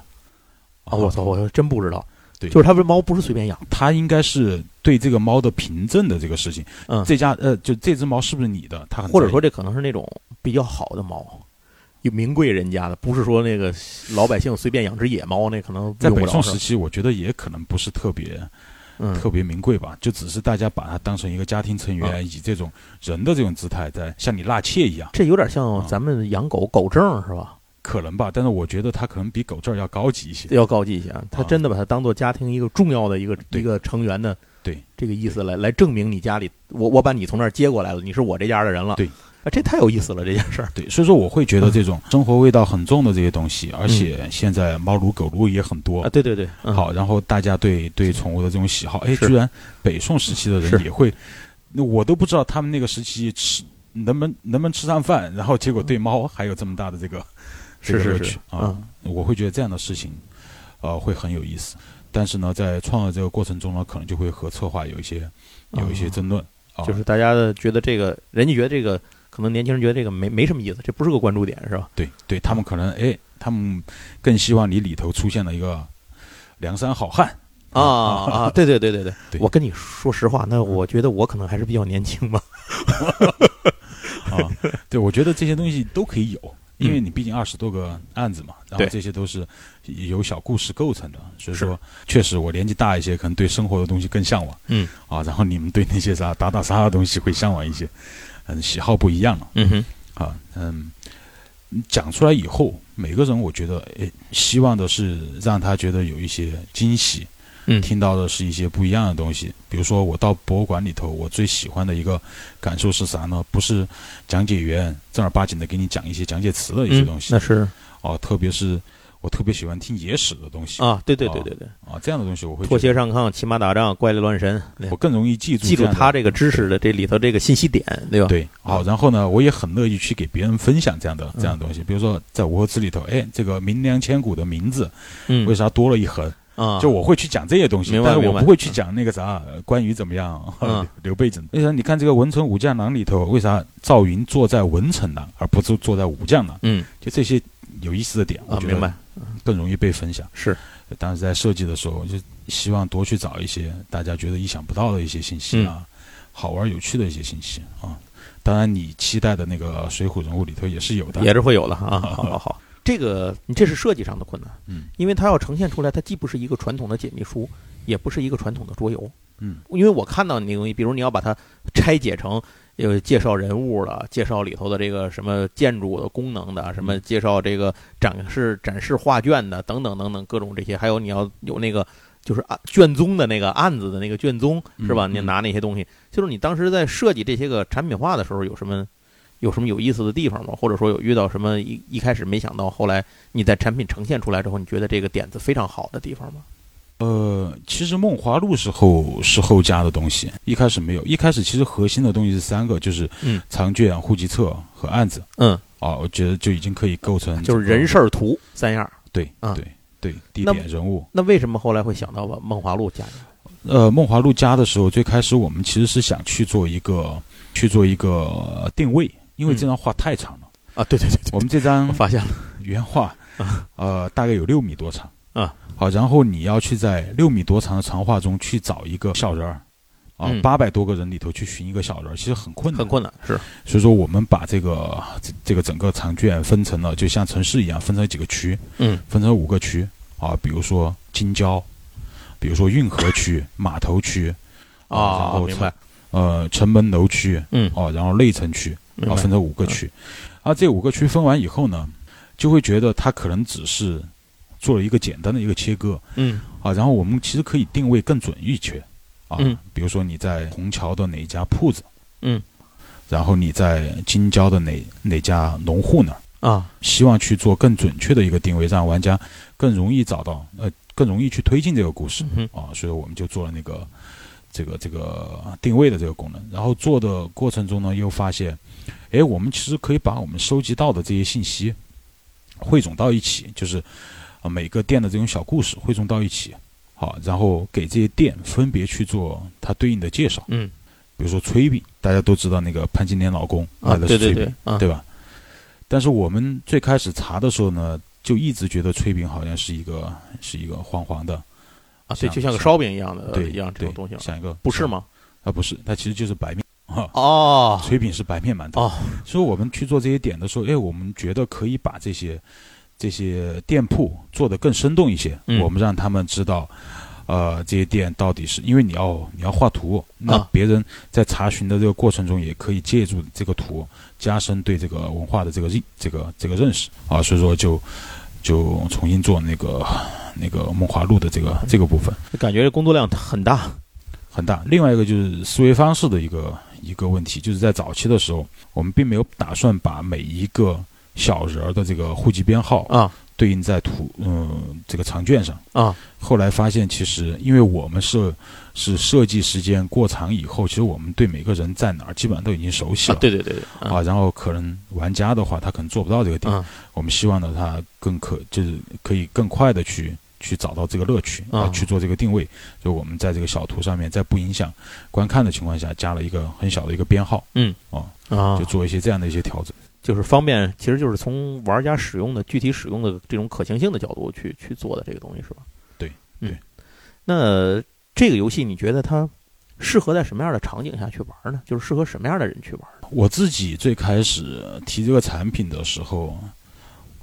Speaker 1: 啊，我操，我真不知道。
Speaker 2: 对，
Speaker 1: 就是他这猫不是随便养，
Speaker 2: 他应该是对这个猫的凭证的这个事情。
Speaker 1: 嗯，
Speaker 2: 这家呃，就这只猫是不是你的？他
Speaker 1: 或者说这可能是那种比较好的猫，有名贵人家的，不是说那个老百姓随便养只野猫，那可能
Speaker 2: 在北宋时期，我觉得也可能不是特别，
Speaker 1: 嗯，
Speaker 2: 特别名贵吧，就只是大家把它当成一个家庭成员，以这种人的这种姿态在向你纳妾一样。
Speaker 1: 这有点像咱们养狗狗证是吧？
Speaker 2: 可能吧，但是我觉得它可能比狗证要高级一些，
Speaker 1: 要高级一些啊。他真的把它当做家庭一个重要的一个一个成员的，
Speaker 2: 对
Speaker 1: 这个意思来来证明你家里，我我把你从那儿接过来了，你是我这家的人了。
Speaker 2: 对。
Speaker 1: 啊这太有意思了，这件事儿。
Speaker 2: 对，所以说我会觉得这种生活味道很重的这些东西，而且现在猫奴狗奴也很多
Speaker 1: 啊。对对对，
Speaker 2: 好，然后大家对对宠物的这种喜好，哎，居然北宋时期的人也会，那我都不知道他们那个时期吃能不能能不能吃上饭，然后结果对猫还有这么大的这个
Speaker 1: 是是是
Speaker 2: 啊，我会觉得这样的事情，呃，会很有意思。但是呢，在创作这个过程中呢，可能就会和策划有一些有一些争论，啊
Speaker 1: 就是大家的觉得这个人家觉得这个。可能年轻人觉得这个没没什么意思，这不是个关注点，是吧？
Speaker 2: 对，对他们可能哎，他们更希望你里头出现了一个梁山好汉
Speaker 1: 啊啊！对对对对 对，我跟你说实话，那我觉得我可能还是比较年轻吧。
Speaker 2: 啊，对，我觉得这些东西都可以有，因为你毕竟二十多个案子嘛，然后这些都是由小故事构成的，所以说确实我年纪大一些，可能对生活的东西更向往。
Speaker 1: 嗯
Speaker 2: 啊，然后你们对那些啥打打杀杀的东西会向往一些。嗯，喜好不一样了。
Speaker 1: 嗯哼，
Speaker 2: 啊，嗯，讲出来以后，每个人我觉得，诶，希望的是让他觉得有一些惊喜。
Speaker 1: 嗯，
Speaker 2: 听到的是一些不一样的东西。比如说，我到博物馆里头，我最喜欢的一个感受是啥呢？不是讲解员正儿八经的给你讲一些讲解词的一些东西。
Speaker 1: 那是。
Speaker 2: 哦，特别是。我特别喜欢听野史的东西。
Speaker 1: 啊，对对对对对。
Speaker 2: 啊，这样的东西我会
Speaker 1: 脱鞋上炕、骑马打仗、怪力乱神，
Speaker 2: 我更容易记住
Speaker 1: 记住他这个知识的这里头这个信息点，对吧？
Speaker 2: 对，好，然后呢，我也很乐意去给别人分享这样的这样的东西，比如说在五河词里头，哎，这个名良千古的名字，嗯。为啥多了一横
Speaker 1: 啊？
Speaker 2: 就我会去讲这些东西，但是我不会去讲那个啥关羽怎么样，刘备怎么？为啥？你看这个文臣武将郎里头，为啥赵云坐在文臣郎，而不是坐在武将郎？
Speaker 1: 嗯，
Speaker 2: 就这些有意思的点，我
Speaker 1: 明白。
Speaker 2: 更容易被分享
Speaker 1: 是，
Speaker 2: 当时在设计的时候，就希望多去找一些大家觉得意想不到的一些信息啊，好玩有趣的一些信息啊。当然，你期待的那个水浒人物里头也是有的，
Speaker 1: 也是会有的啊。好 好好，这个你这是设计上的困难，
Speaker 2: 嗯，
Speaker 1: 因为它要呈现出来，它既不是一个传统的解密书，也不是一个传统的桌游，
Speaker 2: 嗯，
Speaker 1: 因为我看到你那东西，比如你要把它拆解成。有介绍人物了，介绍里头的这个什么建筑的功能的，什么介绍这个展示展示画卷的，等等等等各种这些，还有你要有那个就是案卷宗的那个案子的那个卷宗是吧？你拿那些东西，就是你当时在设计这些个产品化的时候，有什么有什么有意思的地方吗？或者说有遇到什么一一开始没想到，后来你在产品呈现出来之后，你觉得这个点子非常好的地方吗？
Speaker 2: 呃，其实梦华录是后是后加的东西，一开始没有。一开始其实核心的东西是三个，就是长卷、户籍册和案子。
Speaker 1: 嗯，
Speaker 2: 啊，我觉得就已经可以构成
Speaker 1: 就是人事图三样。
Speaker 2: 对，对，对，地点、人物。
Speaker 1: 那为什么后来会想到把梦华录加进
Speaker 2: 来？呃，梦华录加的时候，最开始我们其实是想去做一个去做一个定位，因为这张画太长了。
Speaker 1: 啊，对对对，
Speaker 2: 我们这张
Speaker 1: 发现了。
Speaker 2: 原画，呃，大概有六米多长。
Speaker 1: 啊。
Speaker 2: 好，然后你要去在六米多长的长画中去找一个小人儿，啊，八百多个人里头去寻一个小人儿，其实很困难，
Speaker 1: 很困难，是。
Speaker 2: 所以说，我们把这个这这个整个长卷分成了，就像城市一样，分成几个区，
Speaker 1: 嗯，
Speaker 2: 分成五个区，啊，比如说京郊，比如说运河区、码头区，啊，然后
Speaker 1: 明白，
Speaker 2: 呃，城门楼区，
Speaker 1: 嗯，
Speaker 2: 哦，然后内城区，啊，分成五个区，啊，这五个区分完以后呢，就会觉得它可能只是。做了一个简单的一个切割，
Speaker 1: 嗯，
Speaker 2: 啊，然后我们其实可以定位更准一些，啊，
Speaker 1: 嗯，
Speaker 2: 比如说你在虹桥的哪家铺子，
Speaker 1: 嗯，
Speaker 2: 然后你在京郊的哪哪家农户呢？
Speaker 1: 啊，
Speaker 2: 希望去做更准确的一个定位，让玩家更容易找到，呃，更容易去推进这个故事，啊，所以我们就做了那个这个这个定位的这个功能。然后做的过程中呢，又发现，哎，我们其实可以把我们收集到的这些信息汇总到一起，就是。啊，每个店的这种小故事汇总到一起，好，然后给这些店分别去做它对应的介绍。
Speaker 1: 嗯，
Speaker 2: 比如说炊饼，大家都知道那个潘金莲老公卖的是炊饼，
Speaker 1: 对
Speaker 2: 吧？但是我们最开始查的时候呢，就一直觉得炊饼好像是一个是一个黄黄的
Speaker 1: 啊，对，就像个烧饼一样的，
Speaker 2: 对，
Speaker 1: 一样这种东西，
Speaker 2: 像一个
Speaker 1: 不是吗？
Speaker 2: 啊，不是，它其实就是白面。哦，炊饼是白面馒头。哦，所以我们去做这些点的时候，哎，我们觉得可以把这些这些店铺做得更生动一些。嗯，我们让他们知道，呃，这些店到底是因为你要你要画图，那别人在查询的这个过程中，也可以借助这个图加深对这个文化的这个认这个这个认识啊。所以说就就重新做那个那个梦华录的这个这个部分，
Speaker 1: 感觉工作量很大。
Speaker 2: 很大。另外一个就是思维方式的一个一个问题，就是在早期的时候，我们并没有打算把每一个小人儿的这个户籍编号
Speaker 1: 啊
Speaker 2: 对应在图嗯这个长卷上
Speaker 1: 啊。
Speaker 2: 后来发现，其实因为我们是是设计时间过长以后，其实我们对每个人在哪儿基本上都已经熟悉了。
Speaker 1: 对对对对。
Speaker 2: 啊，然后可能玩家的话，他可能做不到这个点。我们希望呢，他更可就是可以更快的去。去找到这个乐趣啊，去做这个定位，就我们在这个小图上面，在不影响观看的情况下，加了一个很小的一个编号，
Speaker 1: 嗯，
Speaker 2: 哦，啊，就做一些这样的一些调整，
Speaker 1: 就是方便，其实就是从玩家使用的具体使用的这种可行性的角度去去做的这个东西，是吧？
Speaker 2: 对，对。
Speaker 1: 那这个游戏你觉得它适合在什么样的场景下去玩呢？就是适合什么样的人去玩呢？
Speaker 2: 我自己最开始提这个产品的时候，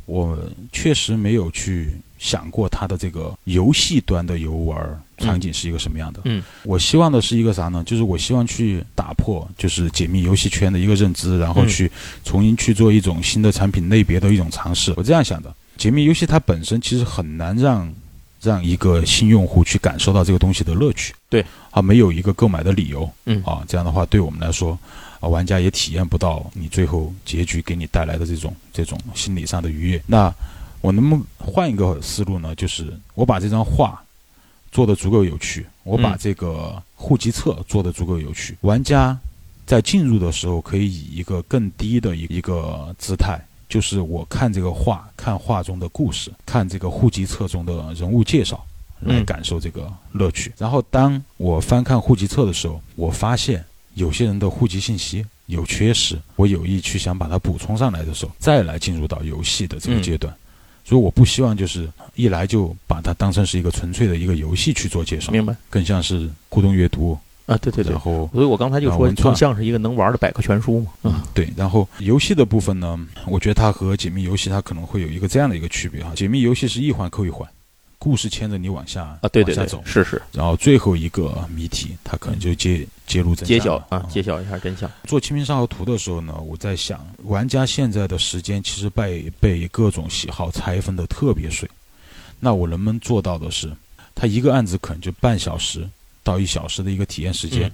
Speaker 2: 我确实没有去。想过它的这个游戏端的游玩场景是一个什么样的？
Speaker 1: 嗯，
Speaker 2: 我希望的是一个啥呢？就是我希望去打破就是解密游戏圈的一个认知，然后去重新去做一种新的产品类别的一种尝试。我这样想的，解密游戏它本身其实很难让让一个新用户去感受到这个东西的乐趣。
Speaker 1: 对，
Speaker 2: 啊，没有一个购买的理由。
Speaker 1: 嗯，
Speaker 2: 啊，这样的话对我们来说。啊玩家也体验不到你最后结局给你带来的这种这种心理上的愉悦。那我能不能换一个思路呢？就是我把这张画做的足够有趣，我把这个户籍册做的足够有趣，玩家在进入的时候可以以一个更低的一一个姿态，就是我看这个画，看画中的故事，看这个户籍册中的人物介绍，来感受这个乐趣。然后当我翻看户籍册的时候，我发现。有些人的户籍信息有缺失，我有意去想把它补充上来的时候，再来进入到游戏的这个阶段，所以我不希望就是一来就把它当成是一个纯粹的一个游戏去做介绍，
Speaker 1: 明白？
Speaker 2: 更像是互动阅读
Speaker 1: 啊，对对对。
Speaker 2: 然后，
Speaker 1: 所以我刚才就说，更像是一个能玩的百科全书嘛。
Speaker 2: 嗯，对。然后游戏的部分呢，我觉得它和解密游戏它可能会有一个这样的一个区别哈，解密游戏是一环扣一环。故事牵着你往下
Speaker 1: 啊，对对
Speaker 2: 对，走。
Speaker 1: 是是，
Speaker 2: 然后最后一个谜题，它可能就揭揭露真
Speaker 1: 相，揭晓啊，揭晓一下真相。
Speaker 2: 做清明上河图的时候呢，我在想，玩家现在的时间其实被被各种喜好拆分的特别碎，那我能不能做到的是，他一个案子可能就半小时到一小时的一个体验时间，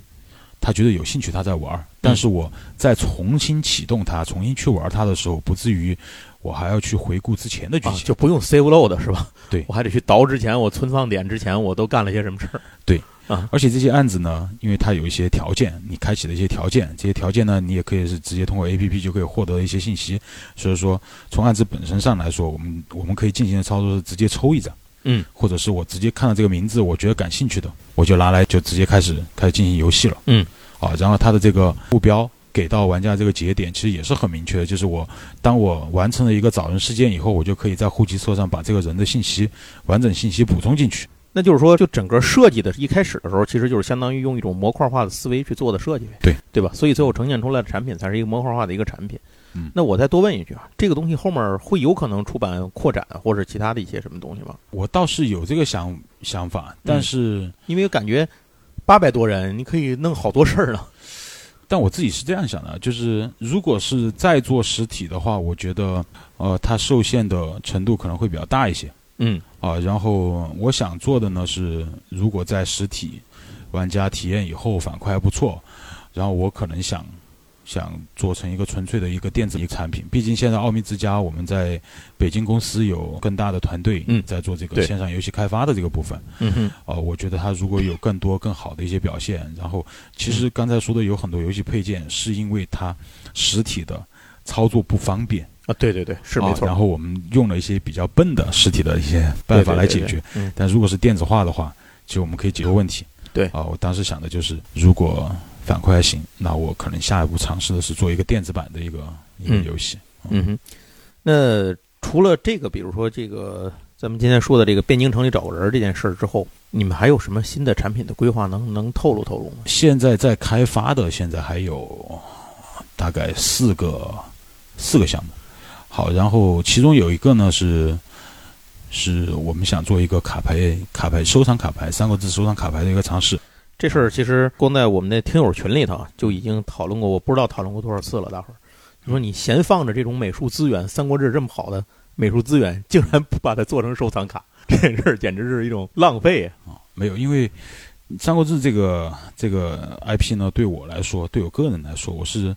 Speaker 2: 他觉得有兴趣，他在玩，但是我再重新启动它，重新去玩它的时候，不至于。我还要去回顾之前的剧情，
Speaker 1: 就不用 save load 是吧？
Speaker 2: 对，
Speaker 1: 我还得去倒之前我存放点之前我都干了些什么事儿。
Speaker 2: 对
Speaker 1: 啊，
Speaker 2: 而且这些案子呢，因为它有一些条件，你开启的一些条件，这些条件呢，你也可以是直接通过 A P P 就可以获得一些信息。所以说，从案子本身上来说，我们我们可以进行的操作是直接抽一张，
Speaker 1: 嗯，
Speaker 2: 或者是我直接看到这个名字，我觉得感兴趣的，我就拿来就直接开始开始进行游戏了，
Speaker 1: 嗯，
Speaker 2: 啊，然后它的这个目标。给到玩家这个节点，其实也是很明确的，就是我当我完成了一个找人事件以后，我就可以在户籍册上把这个人的信息完整信息补充进去。
Speaker 1: 那就是说，就整个设计的一开始的时候，其实就是相当于用一种模块化的思维去做的设计呗，
Speaker 2: 对
Speaker 1: 对吧？所以最后呈现出来的产品才是一个模块化的一个产品。
Speaker 2: 嗯，
Speaker 1: 那我再多问一句啊，这个东西后面会有可能出版扩展或者其他的一些什么东西吗？
Speaker 2: 我倒是有这个想想法，但是
Speaker 1: 因为感觉八百多人，你可以弄好多事儿呢。
Speaker 2: 但我自己是这样想的，就是如果是再做实体的话，我觉得，呃，它受限的程度可能会比较大一些。
Speaker 1: 嗯，
Speaker 2: 啊，然后我想做的呢是，如果在实体玩家体验以后反馈还不错，然后我可能想。想做成一个纯粹的一个电子一个产品，毕竟现在奥秘之家我们在北京公司有更大的团队在做这个线上游戏开发的这个部分。
Speaker 1: 嗯哼，
Speaker 2: 哦，我觉得它如果有更多更好的一些表现，然后其实刚才说的有很多游戏配件是因为它实体的操作不方便
Speaker 1: 啊，对对对，是没错。
Speaker 2: 然后我们用了一些比较笨的实体的一些办法来解决。
Speaker 1: 嗯，
Speaker 2: 但如果是电子化的话，其实我们可以解决问题。
Speaker 1: 对
Speaker 2: 啊，我当时想的就是如果。反馈还行，那我可能下一步尝试的是做一个电子版的一个一个游戏。
Speaker 1: 嗯哼，那除了这个，比如说这个咱们今天说的这个汴京城里找个人这件事儿之后，你们还有什么新的产品的规划能能透露透露吗？
Speaker 2: 现在在开发的，现在还有大概四个四个项目。好，然后其中有一个呢是是我们想做一个卡牌卡牌收藏卡牌三个字收藏卡牌的一个尝试。
Speaker 1: 这事儿其实光在我们那听友群里头就已经讨论过，我不知道讨论过多少次了。大伙儿，你说你闲放着这种美术资源，《三国志》这么好的美术资源，竟然不把它做成收藏卡，这事儿简直是一种浪费
Speaker 2: 啊！没有，因为《三国志》这个这个 IP 呢，对我来说，对我个人来说，我是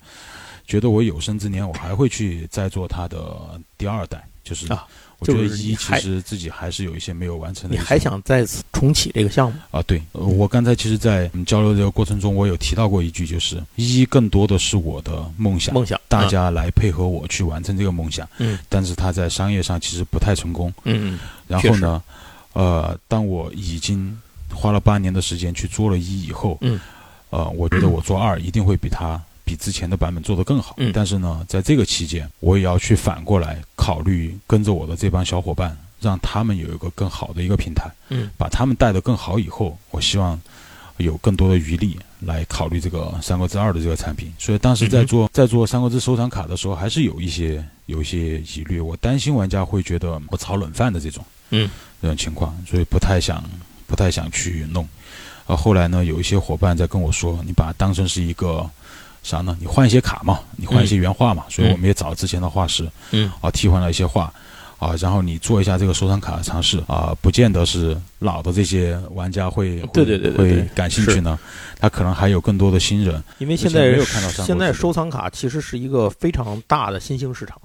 Speaker 2: 觉得我有生之年我还会去再做它的第二代，就是
Speaker 1: 啊。
Speaker 2: 我觉得一其实自己还是有一些没有完成的。
Speaker 1: 你还想再次重启这个项目
Speaker 2: 啊？对，我刚才其实，在交流这个过程中，我有提到过一句，就是一更多的是我的梦想，
Speaker 1: 梦想，
Speaker 2: 大家来配合我去完成这个梦想。
Speaker 1: 嗯，
Speaker 2: 但是他在商业上其实不太成功。
Speaker 1: 嗯嗯。
Speaker 2: 然后呢，呃，当我已经花了八年的时间去做了一以后，
Speaker 1: 嗯，
Speaker 2: 呃，我觉得我做二一定会比他。比之前的版本做得更好，但是呢，在这个期间，我也要去反过来考虑跟着我的这帮小伙伴，让他们有一个更好的一个平台，
Speaker 1: 嗯，
Speaker 2: 把他们带得更好以后，我希望有更多的余力来考虑这个《三国志二》的这个产品。所以当时在做在做《三国志》收藏卡的时候，还是有一些有一些疑虑，我担心玩家会觉得我炒冷饭的这种，
Speaker 1: 嗯，
Speaker 2: 这种情况，所以不太想不太想去弄。啊，后来呢，有一些伙伴在跟我说，你把它当成是一个。啥呢？你换一些卡嘛，你换一些原画嘛，所以我们也找之前的画师，
Speaker 1: 嗯，
Speaker 2: 啊，替换了一些画，啊，然后你做一下这个收藏卡的尝试，啊，不见得是老的这些玩家会，
Speaker 1: 对对对
Speaker 2: 会感兴趣呢，他可能还有更多的新人，
Speaker 1: 因为现在
Speaker 2: 没有看到
Speaker 1: 现在收藏卡其实是一个非常大的新兴市场，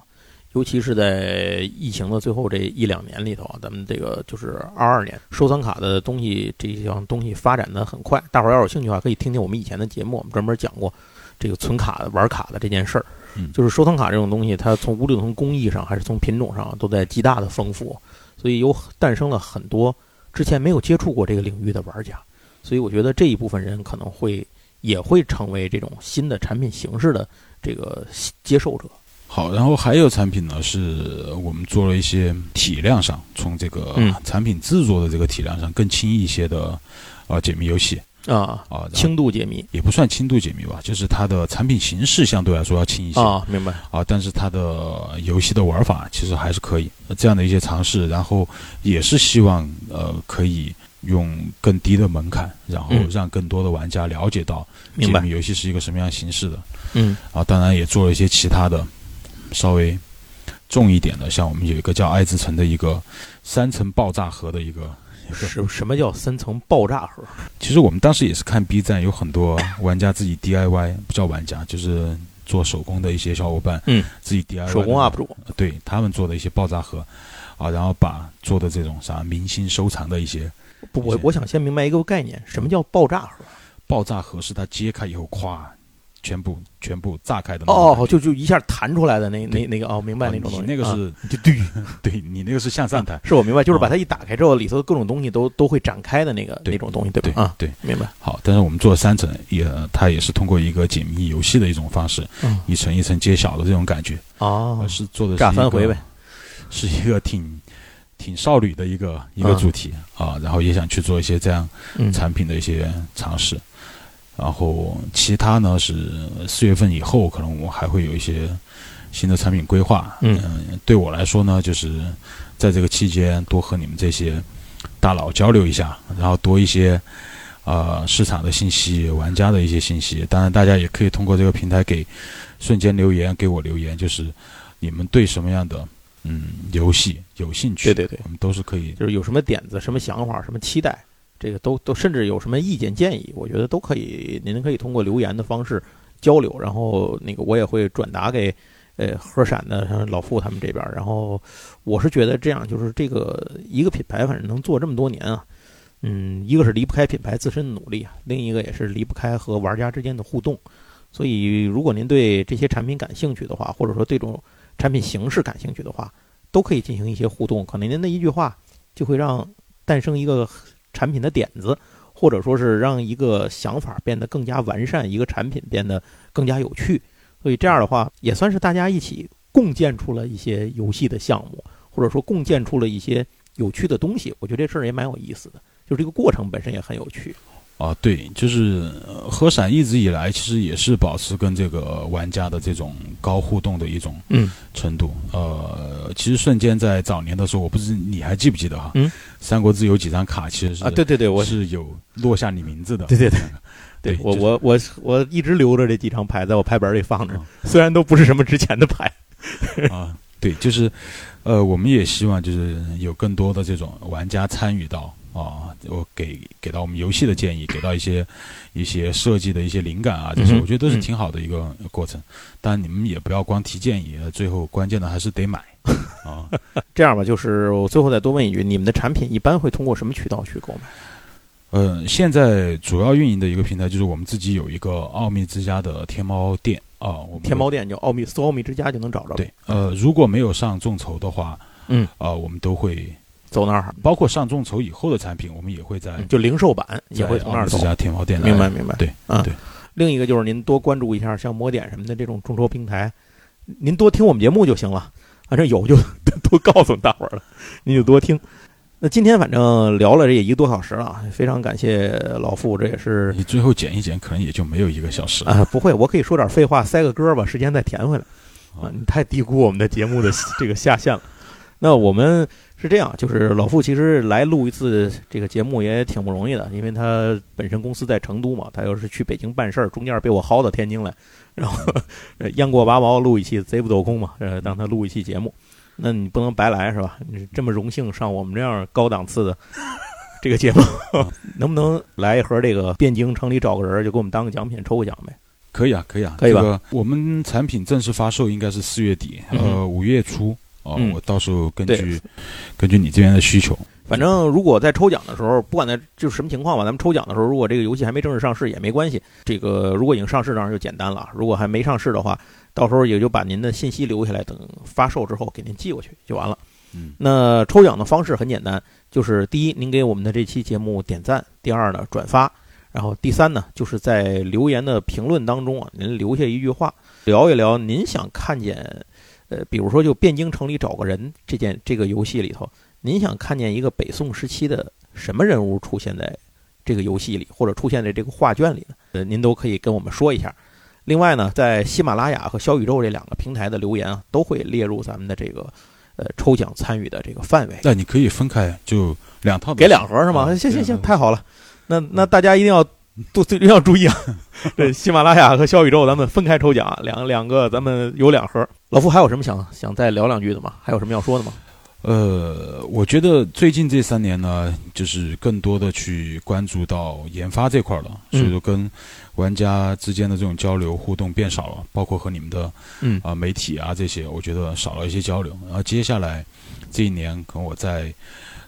Speaker 1: 尤其是在疫情的最后这一两年里头啊，咱们这个就是二二年收藏卡的东西这一项东西发展的很快，大伙儿要有兴趣的话，可以听听我们以前的节目，我们专门讲过。这个存卡的玩卡的这件事儿，就是收藏卡这种东西，它从无论从工艺上还是从品种上，都在极大的丰富，所以有诞生了很多之前没有接触过这个领域的玩家，所以我觉得这一部分人可能会也会成为这种新的产品形式的这个接受者。
Speaker 2: 好，然后还有产品呢，是我们做了一些体量上，从这个产品制作的这个体量上更轻一些的啊解密游戏。
Speaker 1: 啊
Speaker 2: 啊，
Speaker 1: 轻度解密
Speaker 2: 也不算轻度解密吧，就是它的产品形式相对来说要轻一些。
Speaker 1: 啊，明白。
Speaker 2: 啊，但是它的游戏的玩法其实还是可以这样的一些尝试，然后也是希望呃可以用更低的门槛，然后让更多的玩家了解到解密游戏是一个什么样形式的，
Speaker 1: 嗯。
Speaker 2: 啊，当然也做了一些其他的稍微重一点的，像我们有一个叫爱之城的一个三层爆炸盒的一个。
Speaker 1: 什什么叫三层爆炸盒？
Speaker 2: 其实我们当时也是看 B 站，有很多 玩家自己 DIY，不叫玩家，就是做手工的一些小伙伴，
Speaker 1: 嗯，
Speaker 2: 自己 DIY
Speaker 1: 手工 UP 主，
Speaker 2: 对他们做的一些爆炸盒，啊，然后把做的这种啥明星收藏的一些，
Speaker 1: 不，我我想先明白一个概念，什么叫爆炸盒？
Speaker 2: 爆炸盒是它揭开以后，咵。全部全部炸开的
Speaker 1: 哦，就就一下弹出来的那那那个哦，明白那种东西。
Speaker 2: 那个是
Speaker 1: 就对
Speaker 2: 对，你那个是向上弹，
Speaker 1: 是我明白，就是把它一打开之后，里头的各种东西都都会展开的那个那种东西，对吧？啊，
Speaker 2: 对，
Speaker 1: 明白。
Speaker 2: 好，但是我们做三层，也它也是通过一个解密游戏的一种方式，一层一层揭晓的这种感觉。
Speaker 1: 哦，
Speaker 2: 是做的
Speaker 1: 炸三回呗，
Speaker 2: 是一个挺挺少女的一个一个主题啊，然后也想去做一些这样产品的一些尝试。然后其他呢是四月份以后，可能我还会有一些新的产品规划。
Speaker 1: 嗯，
Speaker 2: 对我来说呢，就是在这个期间多和你们这些大佬交流一下，然后多一些呃市场的信息、玩家的一些信息。当然，大家也可以通过这个平台给瞬间留言，给我留言，就是你们对什么样的嗯游戏有兴趣？
Speaker 1: 对对对，
Speaker 2: 我们都是可以，
Speaker 1: 就是有什么点子、什么想法、什么期待。这个都都甚至有什么意见建议，我觉得都可以，您可以通过留言的方式交流，然后那个我也会转达给呃河闪的老傅他们这边。然后我是觉得这样，就是这个一个品牌反正能做这么多年啊，嗯，一个是离不开品牌自身的努力啊，另一个也是离不开和玩家之间的互动。所以如果您对这些产品感兴趣的话，或者说这种产品形式感兴趣的话，都可以进行一些互动。可能您的一句话就会让诞生一个。产品的点子，或者说是让一个想法变得更加完善，一个产品变得更加有趣，所以这样的话也算是大家一起共建出了一些游戏的项目，或者说共建出了一些有趣的东西。我觉得这事儿也蛮有意思的，就这个过程本身也很有趣。
Speaker 2: 啊，对，就是和闪一直以来其实也是保持跟这个玩家的这种高互动的一种
Speaker 1: 嗯
Speaker 2: 程度。呃，其实瞬间在早年的时候，我不知你还记不记得哈？
Speaker 1: 嗯，
Speaker 2: 三国志有几张卡其实是
Speaker 1: 啊，对对对，我
Speaker 2: 是有落下你名字的。
Speaker 1: 对对对，
Speaker 2: 对
Speaker 1: 我我我我一直留着这几张牌在我牌本里放着，
Speaker 2: 嗯
Speaker 1: 虽然都不是什么值钱的牌。
Speaker 2: 啊，对，就是呃，我们也希望就是有更多的这种玩家参与到。啊，我给给到我们游戏的建议，给到一些一些设计的一些灵感啊，这些我觉得都是挺好的一个过程。但你们也不要光提建议，最后关键的还是得买 啊。
Speaker 1: 这样吧，就是我最后再多问一句，你们的产品一般会通过什么渠道去购买？
Speaker 2: 呃，现在主要运营的一个平台就是我们自己有一个奥秘之家的天猫店啊，我们
Speaker 1: 天猫店叫奥秘，搜奥秘之家就能找着。
Speaker 2: 对，呃，如果没有上众筹的话，
Speaker 1: 嗯，
Speaker 2: 啊，我们都会。
Speaker 1: 走那儿，
Speaker 2: 包括上众筹以后的产品，我们也会在
Speaker 1: 就零售版也会从那儿走。
Speaker 2: 这家天猫店，
Speaker 1: 明白明白。
Speaker 2: 对，
Speaker 1: 啊
Speaker 2: 对。
Speaker 1: 另一个就是您多关注一下像魔点什么的这种众筹平台，您多听我们节目就行了。反正有就多告诉大伙儿了，您就多听。那今天反正聊了这也一个多小时了，非常感谢老傅，这也是
Speaker 2: 你最后剪一剪，可能也就没有一个小时
Speaker 1: 啊。不会，我可以说点废话，塞个歌吧，时间再填回来。啊，你太低估我们的节目的这个下限了。那我们。是这样，就是老傅其实来录一次这个节目也挺不容易的，因为他本身公司在成都嘛，他要是去北京办事儿，中间被我薅到天津来，然后雁过拔毛录一期贼不走空嘛，呃，让他录一期节目，那你不能白来是吧？你这么荣幸上我们这样高档次的这个节目，能不能来一盒这个汴京城里找个人，就给我们当个奖品，抽个奖呗？
Speaker 2: 可以啊，可以啊，
Speaker 1: 可以吧？
Speaker 2: 我们产品正式发售应该是四月底，呃，五月初。哦，我到时候根据根据你这边的需求，
Speaker 1: 反正如果在抽奖的时候，不管在就是什么情况吧，咱们抽奖的时候，如果这个游戏还没正式上市也没关系。这个如果已经上市，当然就简单了；如果还没上市的话，到时候也就把您的信息留下来，等发售之后给您寄过去就完了。
Speaker 2: 嗯，
Speaker 1: 那抽奖的方式很简单，就是第一，您给我们的这期节目点赞；第二呢，转发；然后第三呢，就是在留言的评论当中啊，您留下一句话，聊一聊您想看见。呃，比如说，就汴京城里找个人这件这个游戏里头，您想看见一个北宋时期的什么人物出现在这个游戏里，或者出现在这个画卷里呢？呃，您都可以跟我们说一下。另外呢，在喜马拉雅和小宇宙这两个平台的留言啊，都会列入咱们的这个呃抽奖参与的这个范围。
Speaker 2: 那你可以分开，就两套，
Speaker 1: 给两盒是吗？行行行，太好了。那那大家一定要。都一定要注意啊！对，喜马拉雅和小宇宙，咱们分开抽奖，两两个，咱们有两盒。老夫还有什么想想再聊两句的吗？还有什么要说的吗？
Speaker 2: 呃，我觉得最近这三年呢，就是更多的去关注到研发这块了，所以说跟玩家之间的这种交流互动变少了，包括和你们的
Speaker 1: 嗯
Speaker 2: 啊媒体啊这些，我觉得少了一些交流。然后接下来这一年，可能我在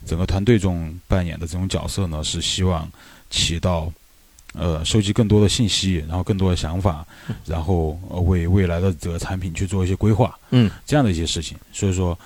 Speaker 2: 整个团队中扮演的这种角色呢，是希望起到。呃，收集更多的信息，然后更多的想法，然后为未来的这个产品去做一些规划，
Speaker 1: 嗯，
Speaker 2: 这样的一些事情。所以说，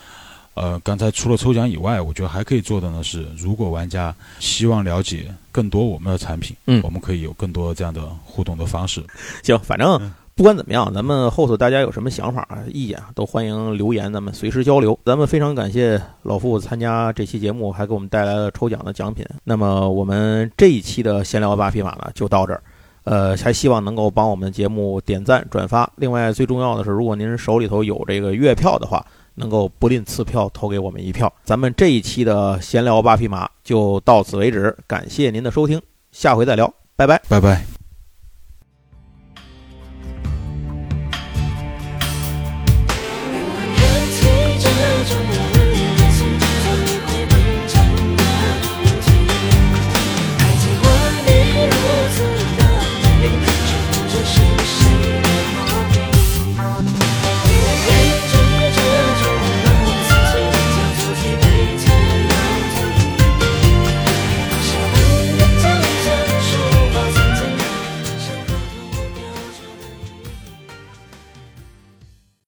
Speaker 2: 呃，刚才除了抽奖以外，我觉得还可以做的呢是，如果玩家希望了解更多我们的产品，
Speaker 1: 嗯，
Speaker 2: 我们可以有更多这样的互动的方式。
Speaker 1: 行，反正。不管怎么样，咱们后头大家有什么想法、意见啊，都欢迎留言，咱们随时交流。咱们非常感谢老傅参加这期节目，还给我们带来了抽奖的奖品。那么我们这一期的闲聊八匹马呢，就到这儿。呃，还希望能够帮我们节目点赞、转发。另外，最重要的是，如果您手里头有这个月票的话，能够不吝赐票投给我们一票。咱们这一期的闲聊八匹马就到此为止，感谢您的收听，下回再聊，拜拜，
Speaker 2: 拜拜。